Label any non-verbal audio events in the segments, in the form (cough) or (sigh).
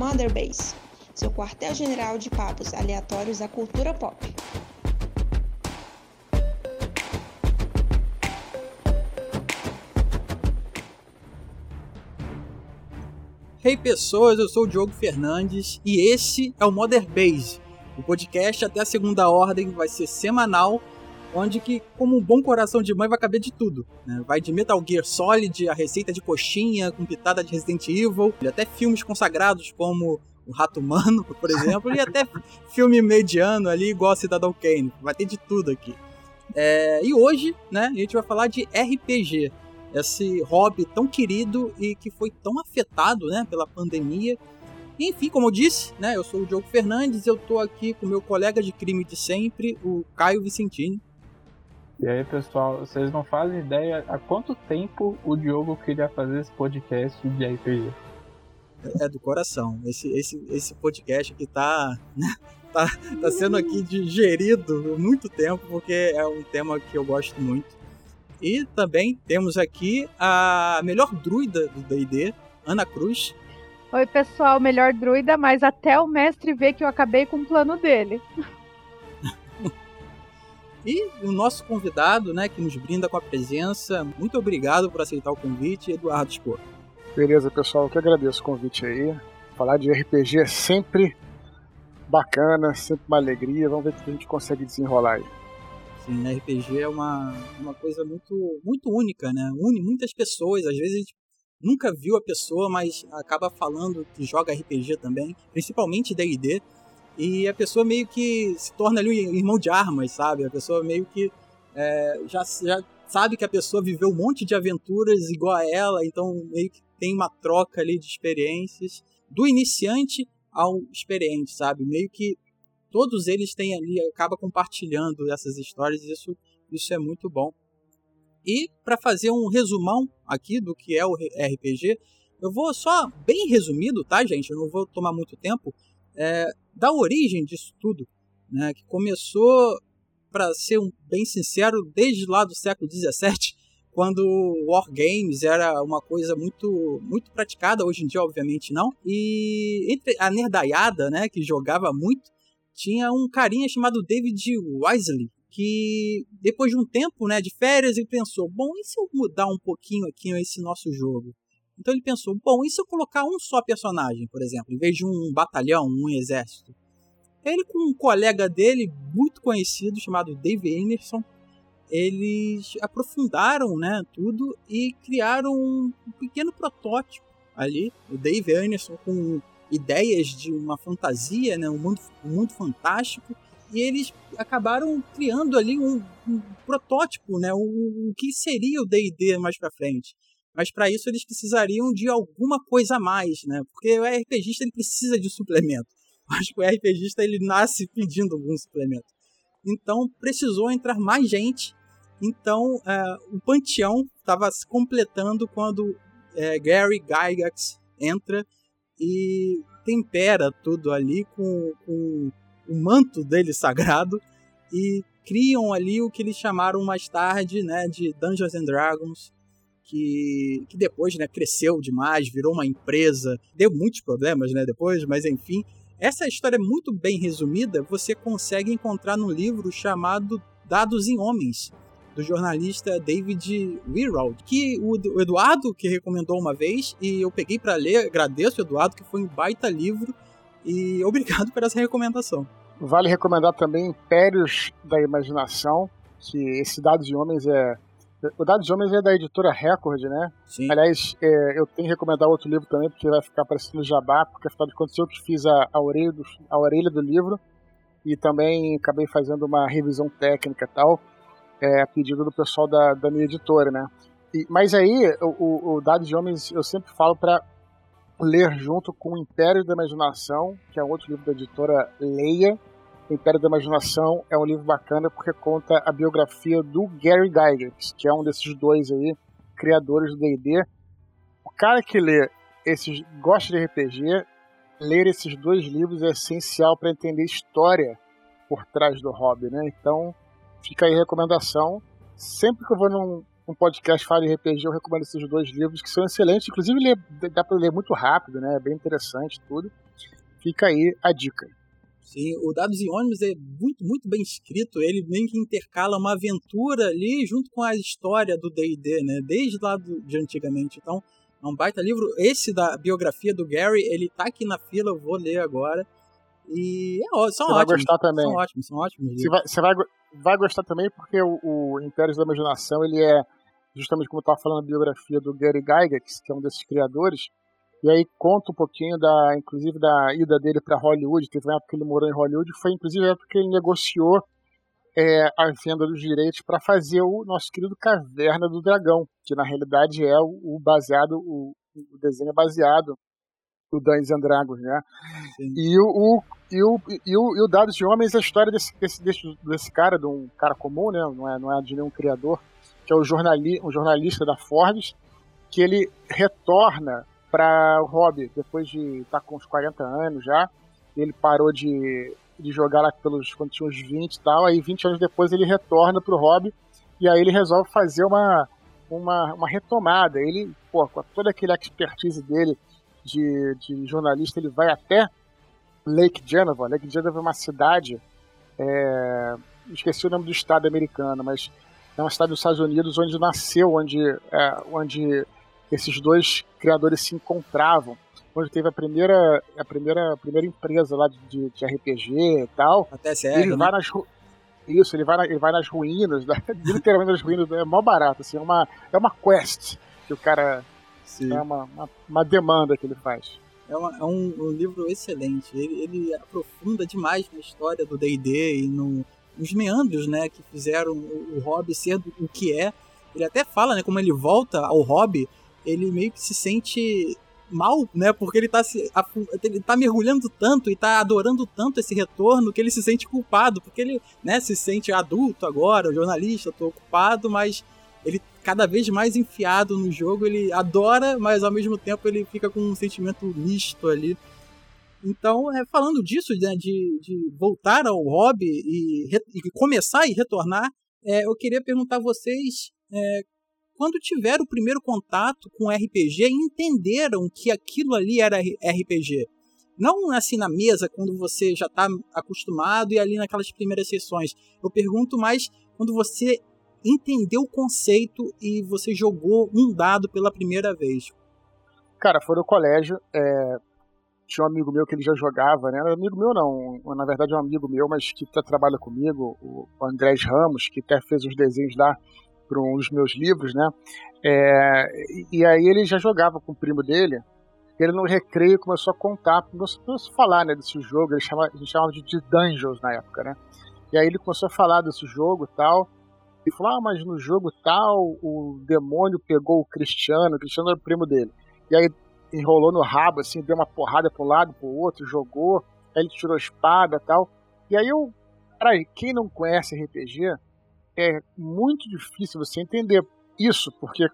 Mother Base, seu quartel-general de papos aleatórios da cultura pop. Hey pessoas, eu sou o Diogo Fernandes e esse é o Mother Base. O podcast até a segunda ordem vai ser semanal, onde que, como um bom coração de mãe, vai caber de tudo. Né? Vai de Metal Gear Solid, a receita de coxinha com pitada de Resident Evil, e até filmes consagrados como o Rato Humano, (laughs) por exemplo, e até filme mediano ali, igual Cidadão Kane. Vai ter de tudo aqui. É, e hoje, né, a gente vai falar de RPG esse hobby tão querido e que foi tão afetado né, pela pandemia. Enfim, como eu disse, né, eu sou o Diogo Fernandes, eu estou aqui com meu colega de crime de sempre, o Caio Vicentini. E aí, pessoal, vocês não fazem ideia há quanto tempo o Diogo queria fazer esse podcast de RPG. É do coração. Esse, esse, esse podcast aqui tá, né, tá, tá sendo aqui digerido há muito tempo, porque é um tema que eu gosto muito. E também temos aqui a melhor druida do D&D, Ana Cruz. Oi, pessoal, melhor druida, mas até o mestre vê que eu acabei com o plano dele. E o nosso convidado, né, que nos brinda com a presença, muito obrigado por aceitar o convite, Eduardo Spor. Beleza, pessoal, eu que agradeço o convite aí. Falar de RPG é sempre bacana, sempre uma alegria. Vamos ver o que a gente consegue desenrolar aí. Sim, né? RPG é uma, uma coisa muito, muito única, né? Une muitas pessoas. Às vezes a gente nunca viu a pessoa, mas acaba falando que joga RPG também, principalmente D&D. E a pessoa meio que se torna ali um irmão de armas, sabe? A pessoa meio que é, já, já sabe que a pessoa viveu um monte de aventuras igual a ela, então meio que tem uma troca ali de experiências do iniciante ao experiente, sabe? Meio que todos eles têm ali, acaba compartilhando essas histórias, isso, isso é muito bom. E para fazer um resumão aqui do que é o RPG, eu vou só bem resumido, tá, gente? Eu não vou tomar muito tempo. É, da origem disso tudo, né? Que começou, para ser um, bem sincero, desde lá do século XVII, (laughs) quando War Games era uma coisa muito muito praticada, hoje em dia obviamente não. E entre a nerdaiada, né, que jogava muito, tinha um carinha chamado David Wisely, que depois de um tempo né, de férias, ele pensou: bom, e se eu mudar um pouquinho aqui esse nosso jogo? Então ele pensou: bom, e se eu colocar um só personagem, por exemplo, em vez de um batalhão, um exército? Ele, com um colega dele, muito conhecido, chamado Dave Anderson, eles aprofundaram né, tudo e criaram um pequeno protótipo ali. O Dave Anderson com ideias de uma fantasia, né, um, mundo, um mundo fantástico, e eles acabaram criando ali um, um protótipo, né, o, o, que seria o D&D mais para frente. Mas para isso eles precisariam de alguma coisa a mais, né? Porque o RPGista ele precisa de suplemento. Acho que o RPGista ele nasce pedindo algum suplemento. Então precisou entrar mais gente. Então uh, o panteão estava se completando quando uh, Gary Gygax entra e tempera tudo ali com, com o manto dele sagrado e criam ali o que eles chamaram mais tarde né, de Dungeons and Dragons, que, que depois né, cresceu demais, virou uma empresa, deu muitos problemas né, depois, mas enfim. Essa história é muito bem resumida, você consegue encontrar no livro chamado Dados em Homens, do jornalista David Wirald, que o Eduardo que recomendou uma vez e eu peguei para ler, agradeço Eduardo que foi um baita livro e (laughs) obrigado por essa recomendação. Vale recomendar também Impérios da Imaginação, que esse Dados de Homens é o Dados de Homens é da editora Record, né? Sim. Aliás, é, eu tenho que recomendar outro livro também, porque vai ficar aparecendo jabá, porque afinal de contas eu que fiz a, a, orelha do, a orelha do livro e também acabei fazendo uma revisão técnica e tal é, a pedido do pessoal da, da minha editora, né? E, mas aí, o, o Dados de Homens eu sempre falo para ler junto com o Império da Imaginação, que é outro livro da editora Leia. Império da Imaginação é um livro bacana porque conta a biografia do Gary Gygax, que é um desses dois aí, criadores do D&D. O cara que lê esses, gosta de RPG, ler esses dois livros é essencial para entender história por trás do hobby, né? Então, fica aí a recomendação. Sempre que eu vou num, um podcast fala de RPG, eu recomendo esses dois livros, que são excelentes. Inclusive, dá para ler muito rápido, né? É bem interessante tudo. Fica aí a dica. Sim, o Dados e Ônibus é muito, muito bem escrito. Ele meio que intercala uma aventura ali junto com a história do D&D, né? Desde lá do, de antigamente. Então, é um baita livro. Esse da biografia do Gary, ele tá aqui na fila, eu vou ler agora. E é, são você ótimos. vai gostar também. São ótimos, são ótimos. Você vai, você vai, vai gostar também porque o, o Impérios da Imaginação, ele é justamente como eu estava falando a biografia do Gary Gygax, que é um desses criadores, e aí conta um pouquinho da, inclusive da ida dele para Hollywood. Teve uma época que ele morou em Hollywood, foi inclusive a época que ele negociou é, a venda dos direitos para fazer o nosso querido Caverna do Dragão, que na realidade é o, o baseado, o, o, desenho é baseado no Dungeons and Dragons, né? E o, o, e o, e o, e o Dados de Homens é a história desse, desse, desse, desse cara, de um cara comum, né? Não é, não é de nenhum criador, que é o jornali, um jornalista da Forbes, que ele retorna para o hobby depois de estar tá com uns 40 anos já. Ele parou de, de jogar lá pelos quando tinha uns 20 e tal, aí 20 anos depois ele retorna para o hobby e aí ele resolve fazer uma, uma, uma retomada. Ele, pô, com toda aquela expertise dele de, de jornalista, ele vai até Lake Geneva. Lake Geneva é uma cidade, é, esqueci o nome do estado americano, mas é uma cidade dos Estados Unidos onde nasceu, onde, é, onde esses dois criadores se encontravam, onde teve a primeira, a primeira, a primeira empresa lá de, de RPG e tal. Até sério, ele né? vai nas isso, ele vai, na, ele vai nas ruínas, (laughs) literalmente nas ruínas, é mó barato, assim, é uma, é uma quest que o cara. Sim. É uma, uma, uma demanda que ele faz. É, uma, é um, um, livro excelente. Ele, ele, aprofunda demais na história do D&D e no, nos meandros, né, que fizeram o, o hobby ser o que é. Ele até fala, né, como ele volta ao hobby, ele meio que se sente mal, né? Porque ele tá, se, ele tá mergulhando tanto e tá adorando tanto esse retorno que ele se sente culpado, porque ele, né, se sente adulto agora, jornalista, tô ocupado, mas ele cada vez mais enfiado no jogo, ele adora, mas ao mesmo tempo ele fica com um sentimento misto ali. Então, é, falando disso, né, de, de voltar ao hobby e, e começar e retornar, é, eu queria perguntar a vocês é, quando tiveram o primeiro contato com RPG, entenderam que aquilo ali era RPG. Não assim na mesa, quando você já está acostumado e ali naquelas primeiras sessões. Eu pergunto mais quando você entendeu o conceito e você jogou um dado pela primeira vez. Cara, foi no colégio. É... Tinha um amigo meu que ele já jogava, né? Amigo meu não, na verdade é um amigo meu, mas que tá, trabalha comigo, o Andrés Ramos, que até fez os desenhos lá para um dos meus livros, né? É, e aí ele já jogava com o primo dele. Ele no recreio começou a contar, começou a falar né, desse jogo. Ele chamava, a gente chamava de, Dungeons na época, né? E aí ele começou a falar desse jogo e tal. E falou: Ah, mas no jogo tal, o demônio pegou o Cristiano. O Cristiano era o primo dele. E aí enrolou no rabo, assim, deu uma porrada um lado, para o outro, jogou. Aí ele tirou a espada e tal. E aí eu. Cara, quem não conhece RPG, é muito difícil você entender isso, porque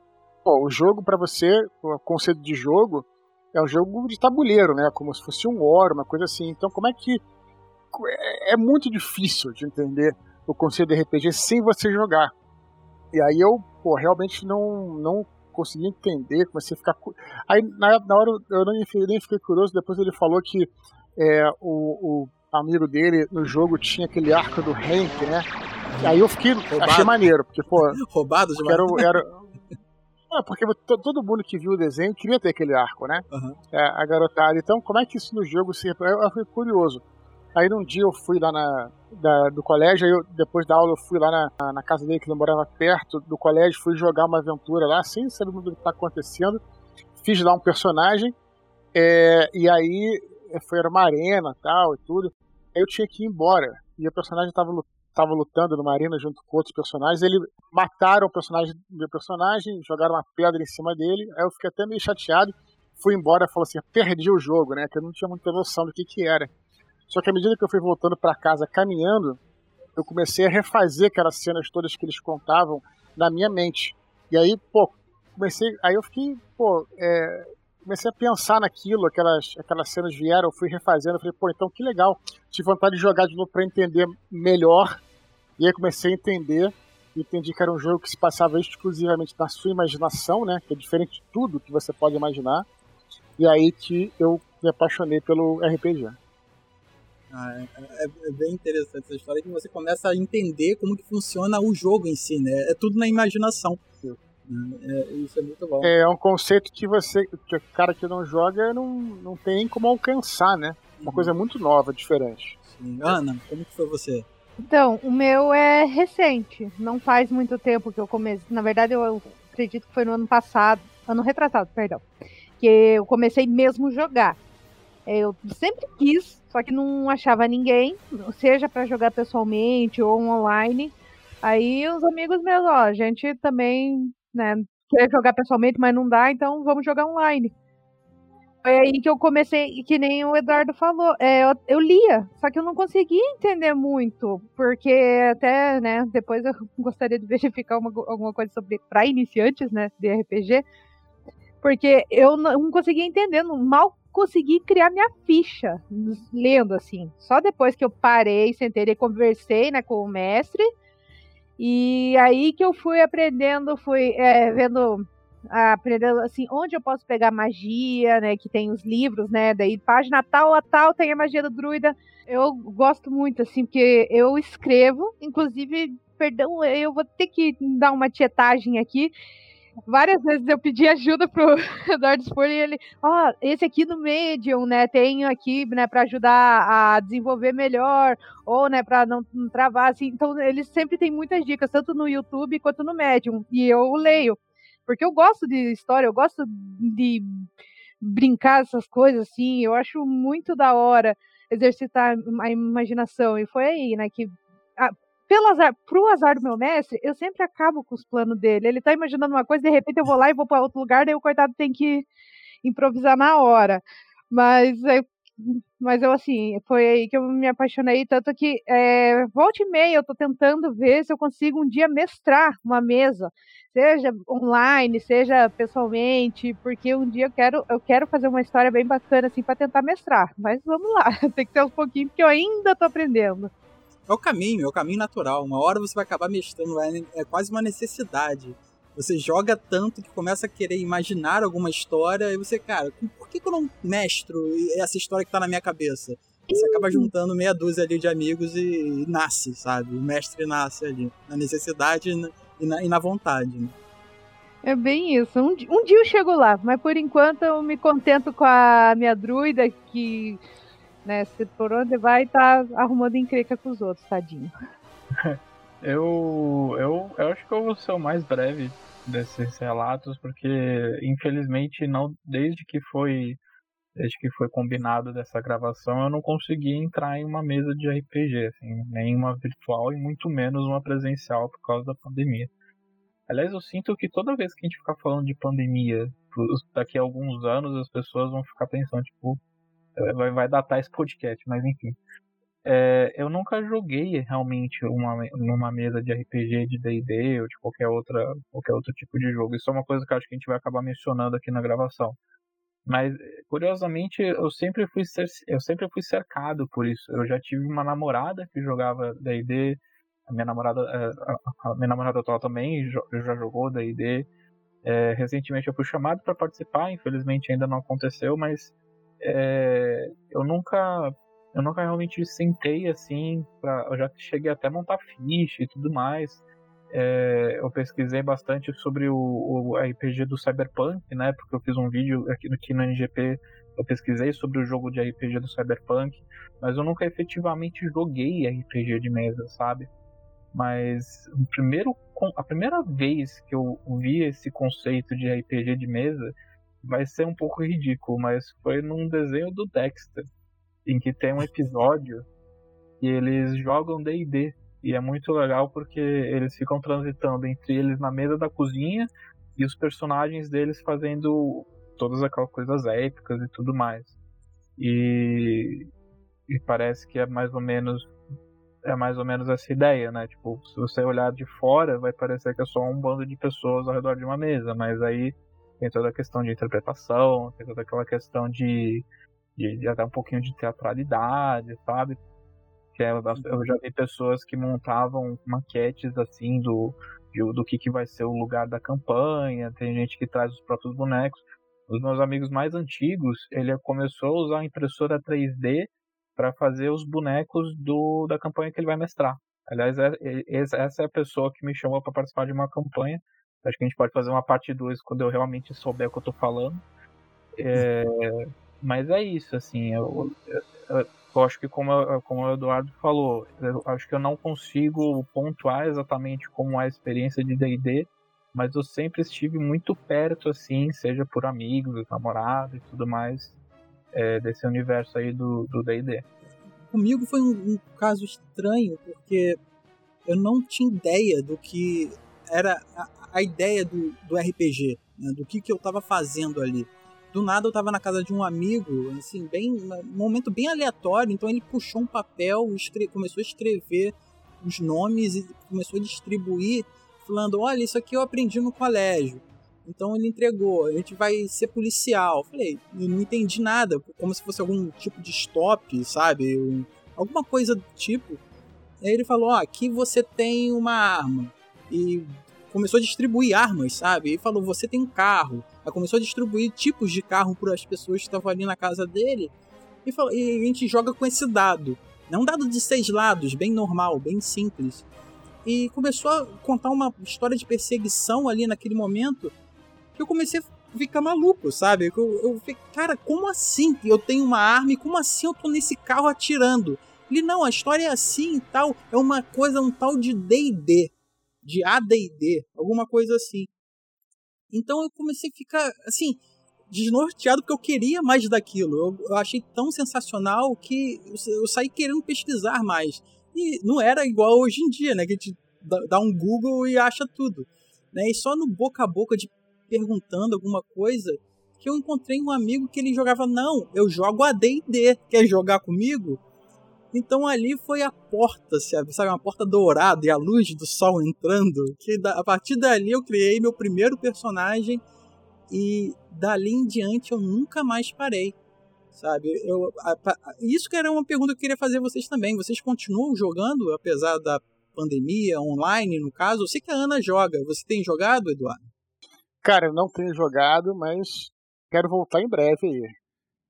pô, o jogo para você, o conceito de jogo é um jogo de tabuleiro, né? Como se fosse um War, uma coisa assim. Então, como é que é, é muito difícil de entender o conceito de RPG sem você jogar. E aí eu, pô, realmente não não consegui entender, comecei a ficar. Aí na, na hora eu nem, nem fiquei curioso, depois ele falou que é, o, o amigo dele no jogo tinha aquele arco do Hank, né? Aí eu fiquei, Roubado. achei maneiro, porque, pô. Roubado de era, era... É, porque todo mundo que viu o desenho queria ter aquele arco, né? Uhum. É, a garotada. Então, como é que isso no jogo se. Eu fui curioso. Aí num dia eu fui lá na, da, do colégio, aí eu, depois da aula eu fui lá na, na casa dele, que ele morava perto do colégio, fui jogar uma aventura lá, sem saber o que está acontecendo. Fiz lá um personagem, é, e aí foi era uma arena tal e tudo. Aí eu tinha que ir embora. E o personagem estava estava lutando numa arena junto com outros personagens. Ele mataram o personagem meu personagem, jogaram uma pedra em cima dele. Aí eu fiquei até meio chateado. Fui embora, falou assim, perdi o jogo, né? Que eu não tinha muita noção do que que era. Só que à medida que eu fui voltando para casa caminhando, eu comecei a refazer aquelas cenas todas que eles contavam na minha mente. E aí, pô, comecei, aí eu fiquei, pô, é, comecei a pensar naquilo, aquelas, aquelas cenas vieram, eu fui refazendo, eu falei, pô, então que legal. Tive vontade de jogar de novo para entender melhor e aí comecei a entender entendi que era um jogo que se passava exclusivamente na sua imaginação, né? Que é diferente de tudo que você pode imaginar. E aí que eu me apaixonei pelo RPG. Ah, é, é, é, bem interessante essa história que você começa a entender como que funciona o jogo em si, né? É tudo na imaginação. É, isso é muito bom. É um conceito que você, que o cara que não joga não, não tem como alcançar, né? Uma uhum. coisa muito nova, diferente. Sim. Ana, como que foi você? Então, o meu é recente. Não faz muito tempo que eu comecei. Na verdade, eu acredito que foi no ano passado. Ano retrasado, perdão. Que eu comecei mesmo jogar. Eu sempre quis, só que não achava ninguém, seja para jogar pessoalmente ou online. Aí os amigos meus, ó, a gente também, né, quer jogar pessoalmente, mas não dá, então vamos jogar online. Foi aí que eu comecei, que nem o Eduardo falou, é, eu, eu, lia, só que eu não conseguia entender muito, porque até, né, depois eu (laughs) gostaria de verificar uma, alguma coisa sobre para iniciantes, né, de RPG, porque eu não conseguia entender, mal consegui criar minha ficha lendo assim. Só depois que eu parei, sentei e conversei, né, com o mestre, e aí que eu fui aprendendo, fui é, vendo aprendendo assim, onde eu posso pegar magia, né? Que tem os livros, né? Daí página tal a tal tem a magia do druida. Eu gosto muito, assim, porque eu escrevo, inclusive, perdão, eu vou ter que dar uma tietagem aqui. Várias vezes eu pedi ajuda pro (laughs) Eduardo Spor e ele, ó, oh, esse aqui no Medium, né, tenho aqui, né, para ajudar a desenvolver melhor, ou, né, para não, não travar, assim. Então, eles sempre têm muitas dicas, tanto no YouTube quanto no Medium, e eu leio. Porque eu gosto de história, eu gosto de brincar essas coisas assim, eu acho muito da hora exercitar a imaginação. E foi aí, né, que a, pelo azar, pro azar do meu mestre, eu sempre acabo com os planos dele. Ele tá imaginando uma coisa, de repente eu vou lá e vou para outro lugar, daí o coitado tem que improvisar na hora. Mas eu mas eu, assim, foi aí que eu me apaixonei, tanto que é, volta e meia eu tô tentando ver se eu consigo um dia mestrar uma mesa, seja online, seja pessoalmente, porque um dia eu quero, eu quero fazer uma história bem bacana, assim, para tentar mestrar. Mas vamos lá, (laughs) tem que ter um pouquinho, porque eu ainda tô aprendendo. É o caminho, é o caminho natural. Uma hora você vai acabar mestrando, é, é quase uma necessidade. Você joga tanto que começa a querer imaginar alguma história e você, cara, por que, que eu não mestro essa história que tá na minha cabeça? Você acaba juntando meia dúzia ali de amigos e, e nasce, sabe? O mestre nasce ali, na necessidade e na, e na vontade. Né? É bem isso. Um, um, dia eu chego lá, mas por enquanto eu me contento com a minha druida que, né, se por onde vai, tá arrumando encrenca com os outros, tadinho. (laughs) Eu, eu, eu acho que eu vou ser o mais breve desses relatos, porque infelizmente não desde que foi desde que foi combinado dessa gravação, eu não consegui entrar em uma mesa de RPG, assim, nem uma virtual e muito menos uma presencial por causa da pandemia. Aliás, eu sinto que toda vez que a gente ficar falando de pandemia, daqui a alguns anos as pessoas vão ficar pensando, tipo, vai, vai datar esse podcast, mas enfim. É, eu nunca joguei realmente uma, numa mesa de RPG, de D&D ou de qualquer, outra, qualquer outro tipo de jogo. Isso é uma coisa que acho que a gente vai acabar mencionando aqui na gravação. Mas, curiosamente, eu sempre fui, eu sempre fui cercado por isso. Eu já tive uma namorada que jogava D&D, a minha namorada, é, a minha namorada atual também já jogou D&D. É, recentemente eu fui chamado para participar, infelizmente ainda não aconteceu, mas é, eu nunca eu nunca realmente sentei assim, pra, eu já cheguei até a montar ficha e tudo mais. É, eu pesquisei bastante sobre o, o, RPG do Cyberpunk, né? Porque eu fiz um vídeo aqui, aqui no NGP, eu pesquisei sobre o jogo de RPG do Cyberpunk, mas eu nunca efetivamente joguei RPG de mesa, sabe? Mas o primeiro, a primeira vez que eu vi esse conceito de RPG de mesa vai ser um pouco ridículo, mas foi num desenho do Dexter em que tem um episódio que eles jogam D&D e é muito legal porque eles ficam transitando entre eles na mesa da cozinha e os personagens deles fazendo todas aquelas coisas épicas e tudo mais. E, e parece que é mais ou menos é mais ou menos essa ideia, né? Tipo, se você olhar de fora, vai parecer que é só um bando de pessoas ao redor de uma mesa, mas aí tem toda a questão de interpretação, tem toda aquela questão de de, de até um pouquinho de teatralidade, sabe? Que é, eu já vi pessoas que montavam maquetes assim do, do que, que vai ser o lugar da campanha, tem gente que traz os próprios bonecos. Os meus amigos mais antigos, ele começou a usar a impressora 3D para fazer os bonecos do, da campanha que ele vai mestrar. Aliás, é, é, essa é a pessoa que me chamou para participar de uma campanha. Acho que a gente pode fazer uma parte 2 quando eu realmente souber o que eu tô falando. É, mas é isso, assim, eu, eu, eu acho que como, como o Eduardo falou, eu acho que eu não consigo pontuar exatamente como é a experiência de D&D, mas eu sempre estive muito perto, assim, seja por amigos, namorado e tudo mais, é, desse universo aí do D&D. Comigo foi um, um, caso estranho, porque eu não tinha ideia do que era a, a ideia do, do RPG, né, do que, que eu estava fazendo ali do nada eu tava na casa de um amigo, assim, bem, um momento bem aleatório, então ele puxou um papel, começou a escrever os nomes e começou a distribuir, falando, olha, isso aqui eu aprendi no colégio. Então ele entregou, a gente vai ser policial. Eu falei, eu não entendi nada, como se fosse algum tipo de stop, sabe? alguma coisa do tipo. Aí ele falou, ó, aqui você tem uma arma. E começou a distribuir armas, sabe? E falou, você tem um carro. Aí começou a distribuir tipos de carro para as pessoas que estavam ali na casa dele. E, falou, e a gente joga com esse dado. É um dado de seis lados, bem normal, bem simples. E começou a contar uma história de perseguição ali naquele momento que eu comecei a ficar maluco, sabe? Eu, eu fiquei, cara, como assim eu tenho uma arma e como assim eu tô nesse carro atirando? Ele, não, a história é assim e tal, é uma coisa, um tal de D&D, de AD&D, alguma coisa assim. Então eu comecei a ficar, assim, desnorteado porque eu queria mais daquilo. Eu, eu achei tão sensacional que eu, eu, saí querendo pesquisar mais. E não era igual hoje em dia, né? Que a gente dá, um Google e acha tudo. Né? E só no boca a boca de perguntando alguma coisa que eu encontrei um amigo que ele jogava, não, eu jogo AD&D, quer jogar comigo? Então ali foi a porta, sabe? Uma porta dourada e a luz do sol entrando. Que a partir dali eu criei meu primeiro personagem e dali em diante eu nunca mais parei. Sabe? Eu, a, a, isso que era uma pergunta que eu queria fazer a vocês também. Vocês continuam jogando, apesar da pandemia, online no caso? Eu sei que a Ana joga. Você tem jogado, Eduardo? Cara, eu não tenho jogado, mas quero voltar em breve aí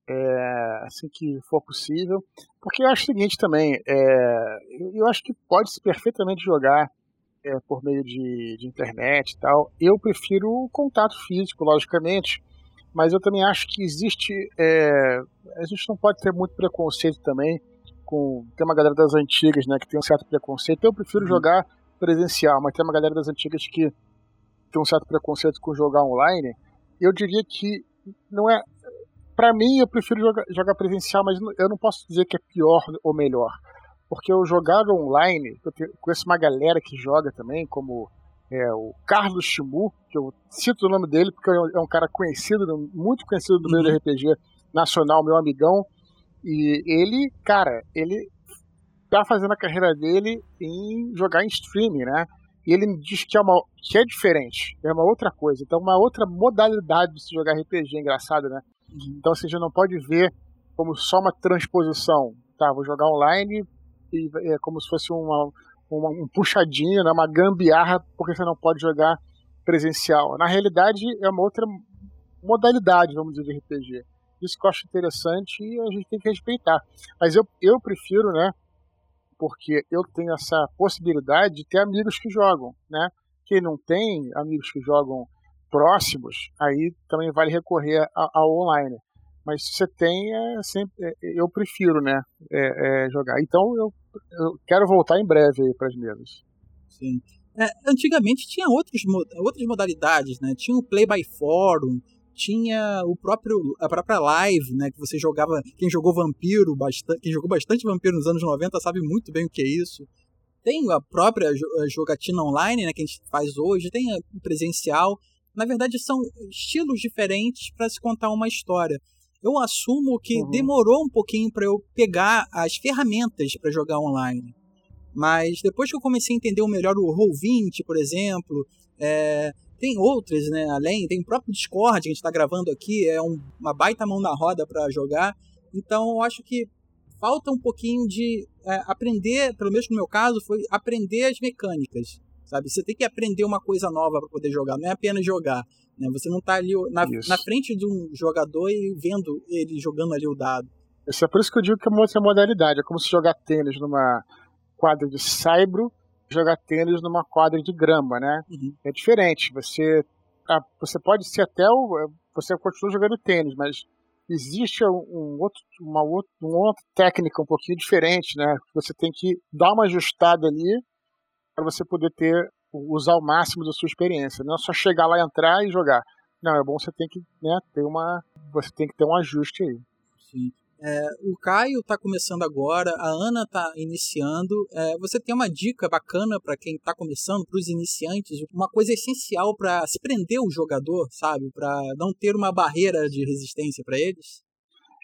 é, assim que for possível. Porque eu acho o seguinte também, é, eu acho que pode-se perfeitamente jogar é, por meio de, de, internet e tal. Eu prefiro o contato físico, logicamente, mas eu também acho que existe. É, a gente não pode ter muito preconceito também. Com, tem uma galera das antigas né, que tem um certo preconceito. Eu prefiro uhum. jogar presencial, mas tem uma galera das antigas que tem um certo preconceito com jogar online. Eu diria que não é para mim, eu prefiro jogar, jogar, presencial, mas eu não posso dizer que é pior ou melhor. Porque eu jogar online, eu conheço uma galera que joga também, como é, o Carlos Chimu, que eu cito o nome dele porque é um cara conhecido, muito conhecido do meio do uhum. RPG nacional, meu amigão. E ele, cara, ele tá fazendo a carreira dele em jogar em streaming, né? E ele me diz que é, uma, que é diferente, é uma outra coisa. Então, uma outra modalidade de se jogar RPG, engraçado, né? Então assim, a gente não pode ver como só uma transposição. Tá, vou jogar online e é como se fosse uma, uma, um puxadinho, né, uma gambiarra, porque você não pode jogar presencial. Na realidade, é uma outra modalidade, vamos dizer, de RPG. Isso que eu acho interessante e a gente tem que respeitar. Mas eu, eu prefiro, né, porque eu tenho essa possibilidade de ter amigos que jogam, né? Quem não tem amigos que jogam próximos, aí também vale recorrer ao online. Mas se você tem, é sempre, é, eu prefiro, né, é, é, jogar. Então eu, eu, quero voltar em breve para as mesas. Sim. É, antigamente tinha outros, outras modalidades, né? Tinha o Play by Forum, tinha o próprio a própria live, né, que você jogava, quem jogou Vampiro, bastante, quem jogou bastante Vampiro nos anos 90 sabe muito bem o que é isso. Tem a própria jogatina online, né, que a gente faz hoje, tem o presencial na verdade são estilos diferentes para se contar uma história. Eu assumo que uhum. demorou um pouquinho para eu pegar as ferramentas para jogar online. Mas depois que eu comecei a entender melhor o Roll20, por exemplo, é, tem outras, né? Além, tem o próprio Discord que a gente está gravando aqui, é um, uma baita mão na roda para jogar. Então eu acho que falta um pouquinho de é, aprender, pelo menos no meu caso, foi aprender as mecânicas, sabe? Você tem que aprender uma coisa nova para poder jogar, não é apenas jogar. Né? Você não está ali na, na, frente de um jogador e vendo ele jogando ali o dado. Isso é por isso que eu digo que é uma outra modalidade. É como se jogar tênis numa quadra de saibro, jogar tênis numa quadra de grama, né? Uhum. É diferente. Você, ah, você pode ser até o, você continua jogando tênis, mas existe um outro, uma, outra, uma outra técnica um pouquinho diferente, né? Você tem que dar uma ajustada ali para você poder ter usar o máximo da sua experiência. Não é só chegar lá, entrar e jogar. Não, é bom você tem que né, ter uma, você tem que ter um ajuste aí. Sim. É, o Caio está começando agora, a Ana está iniciando. É, você tem uma dica bacana para quem está começando, para os iniciantes, uma coisa essencial para se prender o jogador, sabe? Para não ter uma barreira de resistência para eles?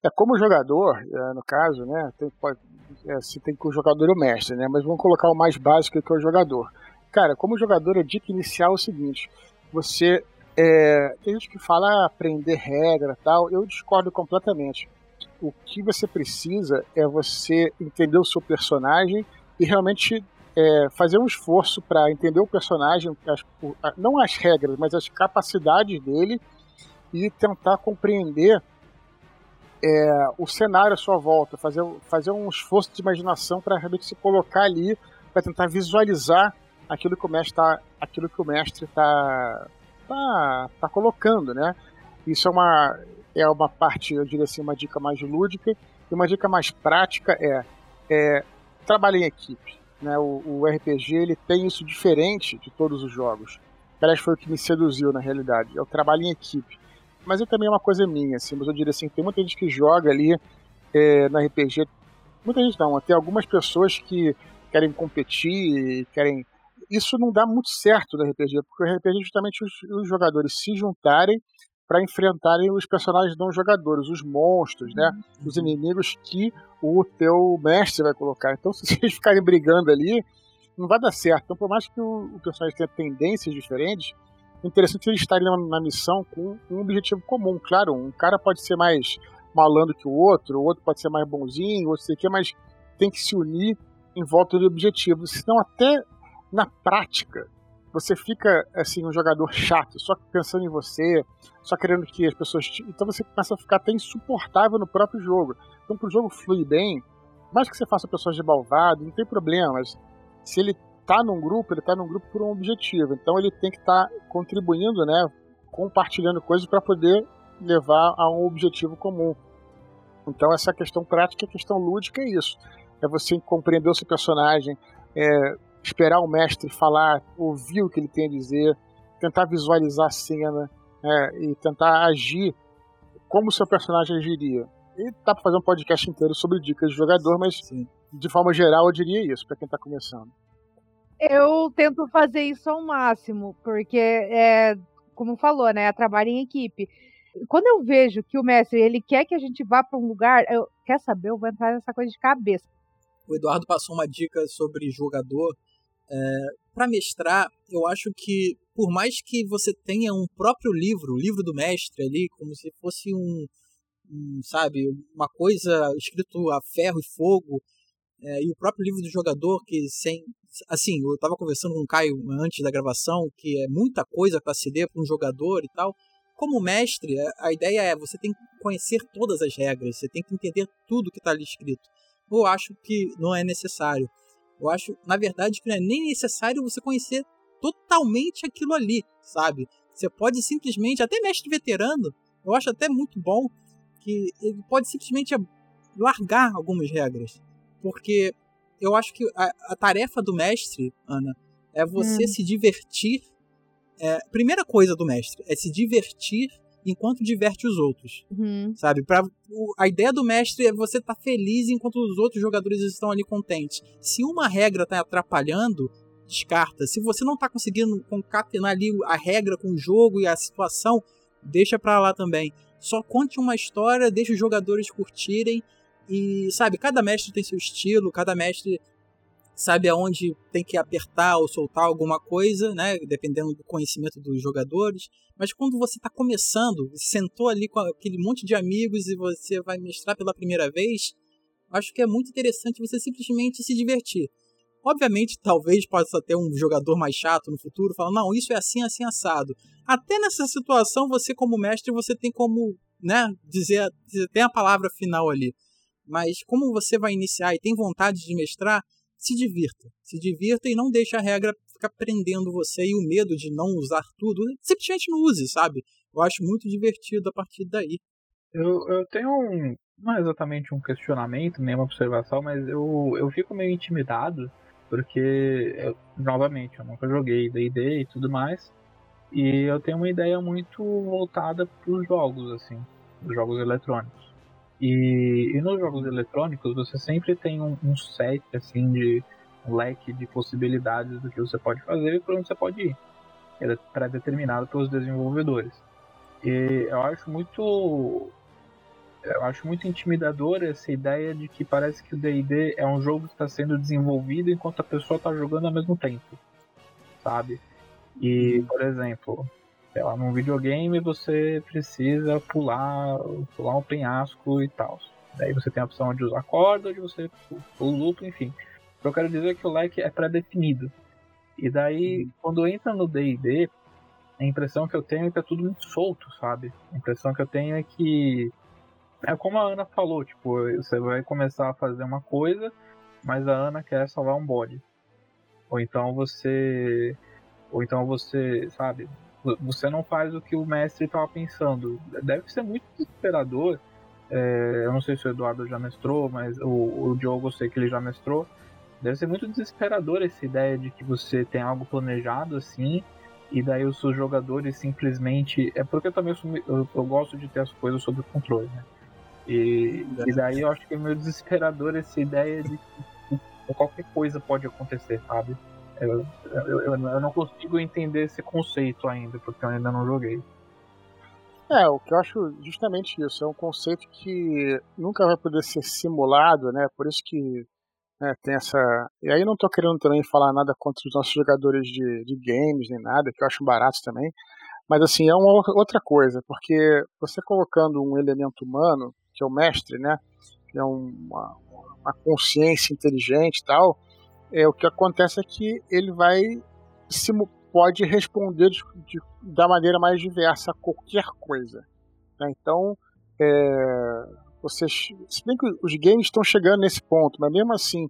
É como jogador, é, no caso, né? Tem, pode, é, se tem que o jogador e o mestre, né? Mas vamos colocar o mais básico que é o jogador. Cara, como jogador, a dica inicial é o seguinte: você. É, tem gente que fala ah, aprender regra tal, eu discordo completamente o que você precisa é você entender o seu personagem e realmente é, fazer um esforço para entender o personagem, as, não as regras, mas as capacidades dele e tentar compreender é, o cenário à sua volta, fazer, fazer um esforço de imaginação para realmente se colocar ali, para tentar visualizar aquilo que o mestre está aquilo que o mestre tá, tá, tá colocando, né? Isso é uma é uma parte, eu diria assim, uma dica mais lúdica. E uma dica mais prática é, é trabalhe em equipe. Né? O, o, RPG ele tem isso diferente de todos os jogos. Aliás, foi o que me seduziu na realidade. É o trabalho em equipe. Mas é também uma coisa minha, assim, mas eu diria assim, tem muita gente que joga ali é, no RPG. Muita gente não, tem algumas pessoas que querem competir, querem. Isso não dá muito certo no RPG, porque o RPG é justamente os, os jogadores se juntarem para enfrentarem os personagens não jogadores, os monstros, né? Uhum. Os inimigos que o teu mestre vai colocar. Então, se (laughs) vocês ficarem brigando ali, não vai dar certo. Então, por mais que o, o personagem tenha tendências diferentes, interessante é eles estarem na, missão com um objetivo comum. Claro, um cara pode ser mais malandro que o outro, o outro pode ser mais bonzinho, outro sei o que, mas tem que se unir em volta do objetivo. Senão, até na prática, você fica assim um jogador chato, só pensando em você, só querendo que as pessoas. Te... Então você começa a ficar até insuportável no próprio jogo. Então, para o jogo fluir bem, mais que você faça pessoas de malvado, não tem problema, mas se ele tá num grupo, ele tá num grupo por um objetivo. Então ele tem que estar tá contribuindo, né, compartilhando coisas para poder levar a um objetivo comum. Então essa questão prática, a questão lúdica é isso. É você compreender o seu personagem, é, esperar o mestre falar, ouvir o que ele tem a dizer, tentar visualizar a cena é, e tentar agir como o seu personagem agiria. E dá para fazer um podcast inteiro sobre dicas de jogador, mas Sim. de forma geral eu diria isso para quem está começando. Eu tento fazer isso ao máximo, porque é, como falou, né, trabalho em equipe. Quando eu vejo que o mestre ele quer que a gente vá para um lugar, eu quer saber, eu vou entrar nessa coisa de cabeça. O Eduardo passou uma dica sobre jogador é, para mestrar, eu acho que por mais que você tenha um próprio livro, o livro do mestre ali, como se fosse um, um sabe, uma coisa escrito a ferro e fogo, é, e o próprio livro do jogador que sem, assim, eu estava conversando com o Caio antes da gravação, que é muita coisa para se ler para um jogador e tal. Como mestre, a ideia é você tem que conhecer todas as regras, você tem que entender tudo que está ali escrito. Eu acho que não é necessário. Eu acho, na verdade, que não é nem necessário você conhecer totalmente aquilo ali, sabe? Você pode simplesmente, até mestre veterano, eu acho até muito bom que ele pode simplesmente largar algumas regras. Porque eu acho que a, a tarefa do mestre, Ana, é você hum. se divertir. É, primeira coisa do mestre é se divertir enquanto diverte os outros. Uhum. Sabe? Pra, o, a ideia do mestre é você estar tá feliz enquanto os outros jogadores estão ali contentes. Se uma regra está atrapalhando, descarta. Se você não está conseguindo concatenar ali a regra com o jogo e a situação, deixa para lá também. Só conte uma história, deixa os jogadores curtirem e, sabe, cada mestre tem seu estilo, cada mestre sabe aonde tem que apertar ou soltar alguma coisa, né? Dependendo do conhecimento dos jogadores. Mas quando você está começando, sentou ali com aquele monte de amigos e você vai mestrar pela primeira vez, acho que é muito interessante você simplesmente se divertir. Obviamente, talvez possa ter um jogador mais chato no futuro, falando, não, isso é assim, assim, assado. Até nessa situação, você como mestre, você tem como, né, dizer, tem a palavra final ali. Mas como você vai iniciar e tem vontade de mestrar, se divirta. Se divirta e não deixe a regra ficar prendendo você e o medo de não usar tudo. Simplesmente não use, sabe? Eu acho muito divertido a partir daí. Eu, eu tenho um. Não é exatamente um questionamento, nem uma observação, mas eu, eu fico meio intimidado, porque, eu, novamente, eu nunca joguei DD e tudo mais, e eu tenho uma ideia muito voltada para os jogos, assim, os jogos eletrônicos. E, e, nos jogos eletrônicos você sempre tem um, um, set assim de um leque de possibilidades do que você pode fazer e para onde você pode ir. Ele é pré-determinado pelos desenvolvedores. E eu acho muito eu acho muito intimidadora essa ideia de que parece que o D&D é um jogo que está sendo desenvolvido enquanto a pessoa está jogando ao mesmo tempo, sabe? E, por exemplo, sei lá, num videogame você precisa pular, pular um penhasco e tal. Daí você tem a opção de usar corda, de você o loop, enfim. O que eu quero dizer é que o leque é pré-definido. E daí, quando entra no D&D, a impressão que eu tenho é que é tudo muito solto, sabe? A impressão que eu tenho é que é como a Ana falou, tipo, você vai começar a fazer uma coisa, mas a Ana quer salvar um bode. Ou então você ou então você, sabe, você não faz o que o mestre estava pensando. Deve ser muito desesperador. É, eu não sei se o Eduardo já mestrou, mas o, o Diogo eu sei que ele já mestrou. Deve ser muito desesperador essa ideia de que você tem algo planejado assim e daí os seus jogadores simplesmente. É porque eu também sou, eu, eu, gosto de ter as coisas sob controle, né? E, e daí eu acho que é meio desesperador essa ideia de que qualquer coisa pode acontecer, sabe? Eu, eu, eu, não consigo entender esse conceito ainda, porque eu ainda não joguei. É, o que eu acho justamente isso, é um conceito que nunca vai poder ser simulado, né? Por isso que né, tem essa. E aí não tô querendo também falar nada contra os nossos jogadores de, de games nem nada, que eu acho barato também. Mas assim, é uma outra coisa, porque você colocando um elemento humano, que é o mestre, né? Que é uma, uma consciência inteligente e tal, é, o que acontece é que ele vai se, pode responder de, de, da maneira mais diversa a qualquer coisa. Né? Então, é, vocês, se bem que os games estão chegando nesse ponto, mas mesmo assim,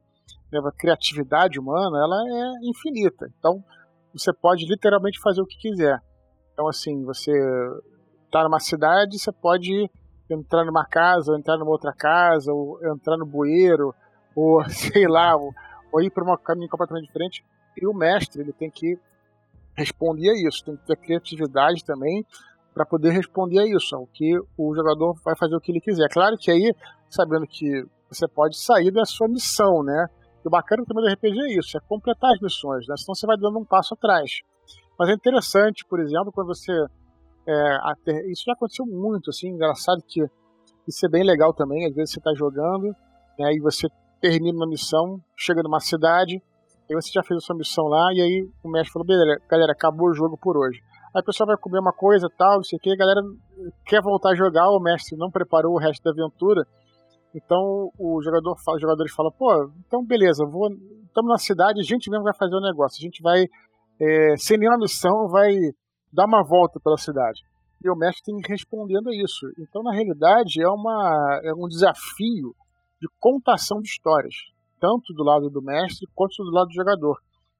né, a criatividade humana ela é infinita. Então, você pode literalmente fazer o que quiser. Então, assim, você está numa cidade, você pode entrar numa casa, ou entrar numa outra casa, ou entrar no bueiro, ou (laughs) sei lá, ou, ou ir para um caminho completamente diferente. E o mestre ele tem que responder a isso, tem que ter criatividade também para poder responder a isso, ao que o jogador vai fazer o que ele quiser. Claro que aí, sabendo que você pode sair da sua missão, né? E o bacana também do RPG é isso, é completar as missões, né? Senão você vai dando um passo atrás. Mas é interessante, por exemplo, quando você. É, isso já aconteceu muito, assim, engraçado que isso é bem legal também. Às vezes você está jogando, né, e você termina uma missão, chega numa cidade, aí você já fez a sua missão lá, e aí o mestre falou: beleza, galera, acabou o jogo por hoje. Aí o pessoal vai comer uma coisa tal, não sei o que, a galera quer voltar a jogar, o mestre não preparou o resto da aventura. Então o jogador os jogadores falam, pô, então beleza, vou, estamos na cidade, a gente mesmo vai fazer o negócio, a gente vai, é, sem nenhuma missão, vai dar uma volta pela cidade. E o mestre tem respondendo a isso. Então, na realidade, é, uma, é um desafio de contação de histórias, tanto do lado do mestre quanto do lado do jogador.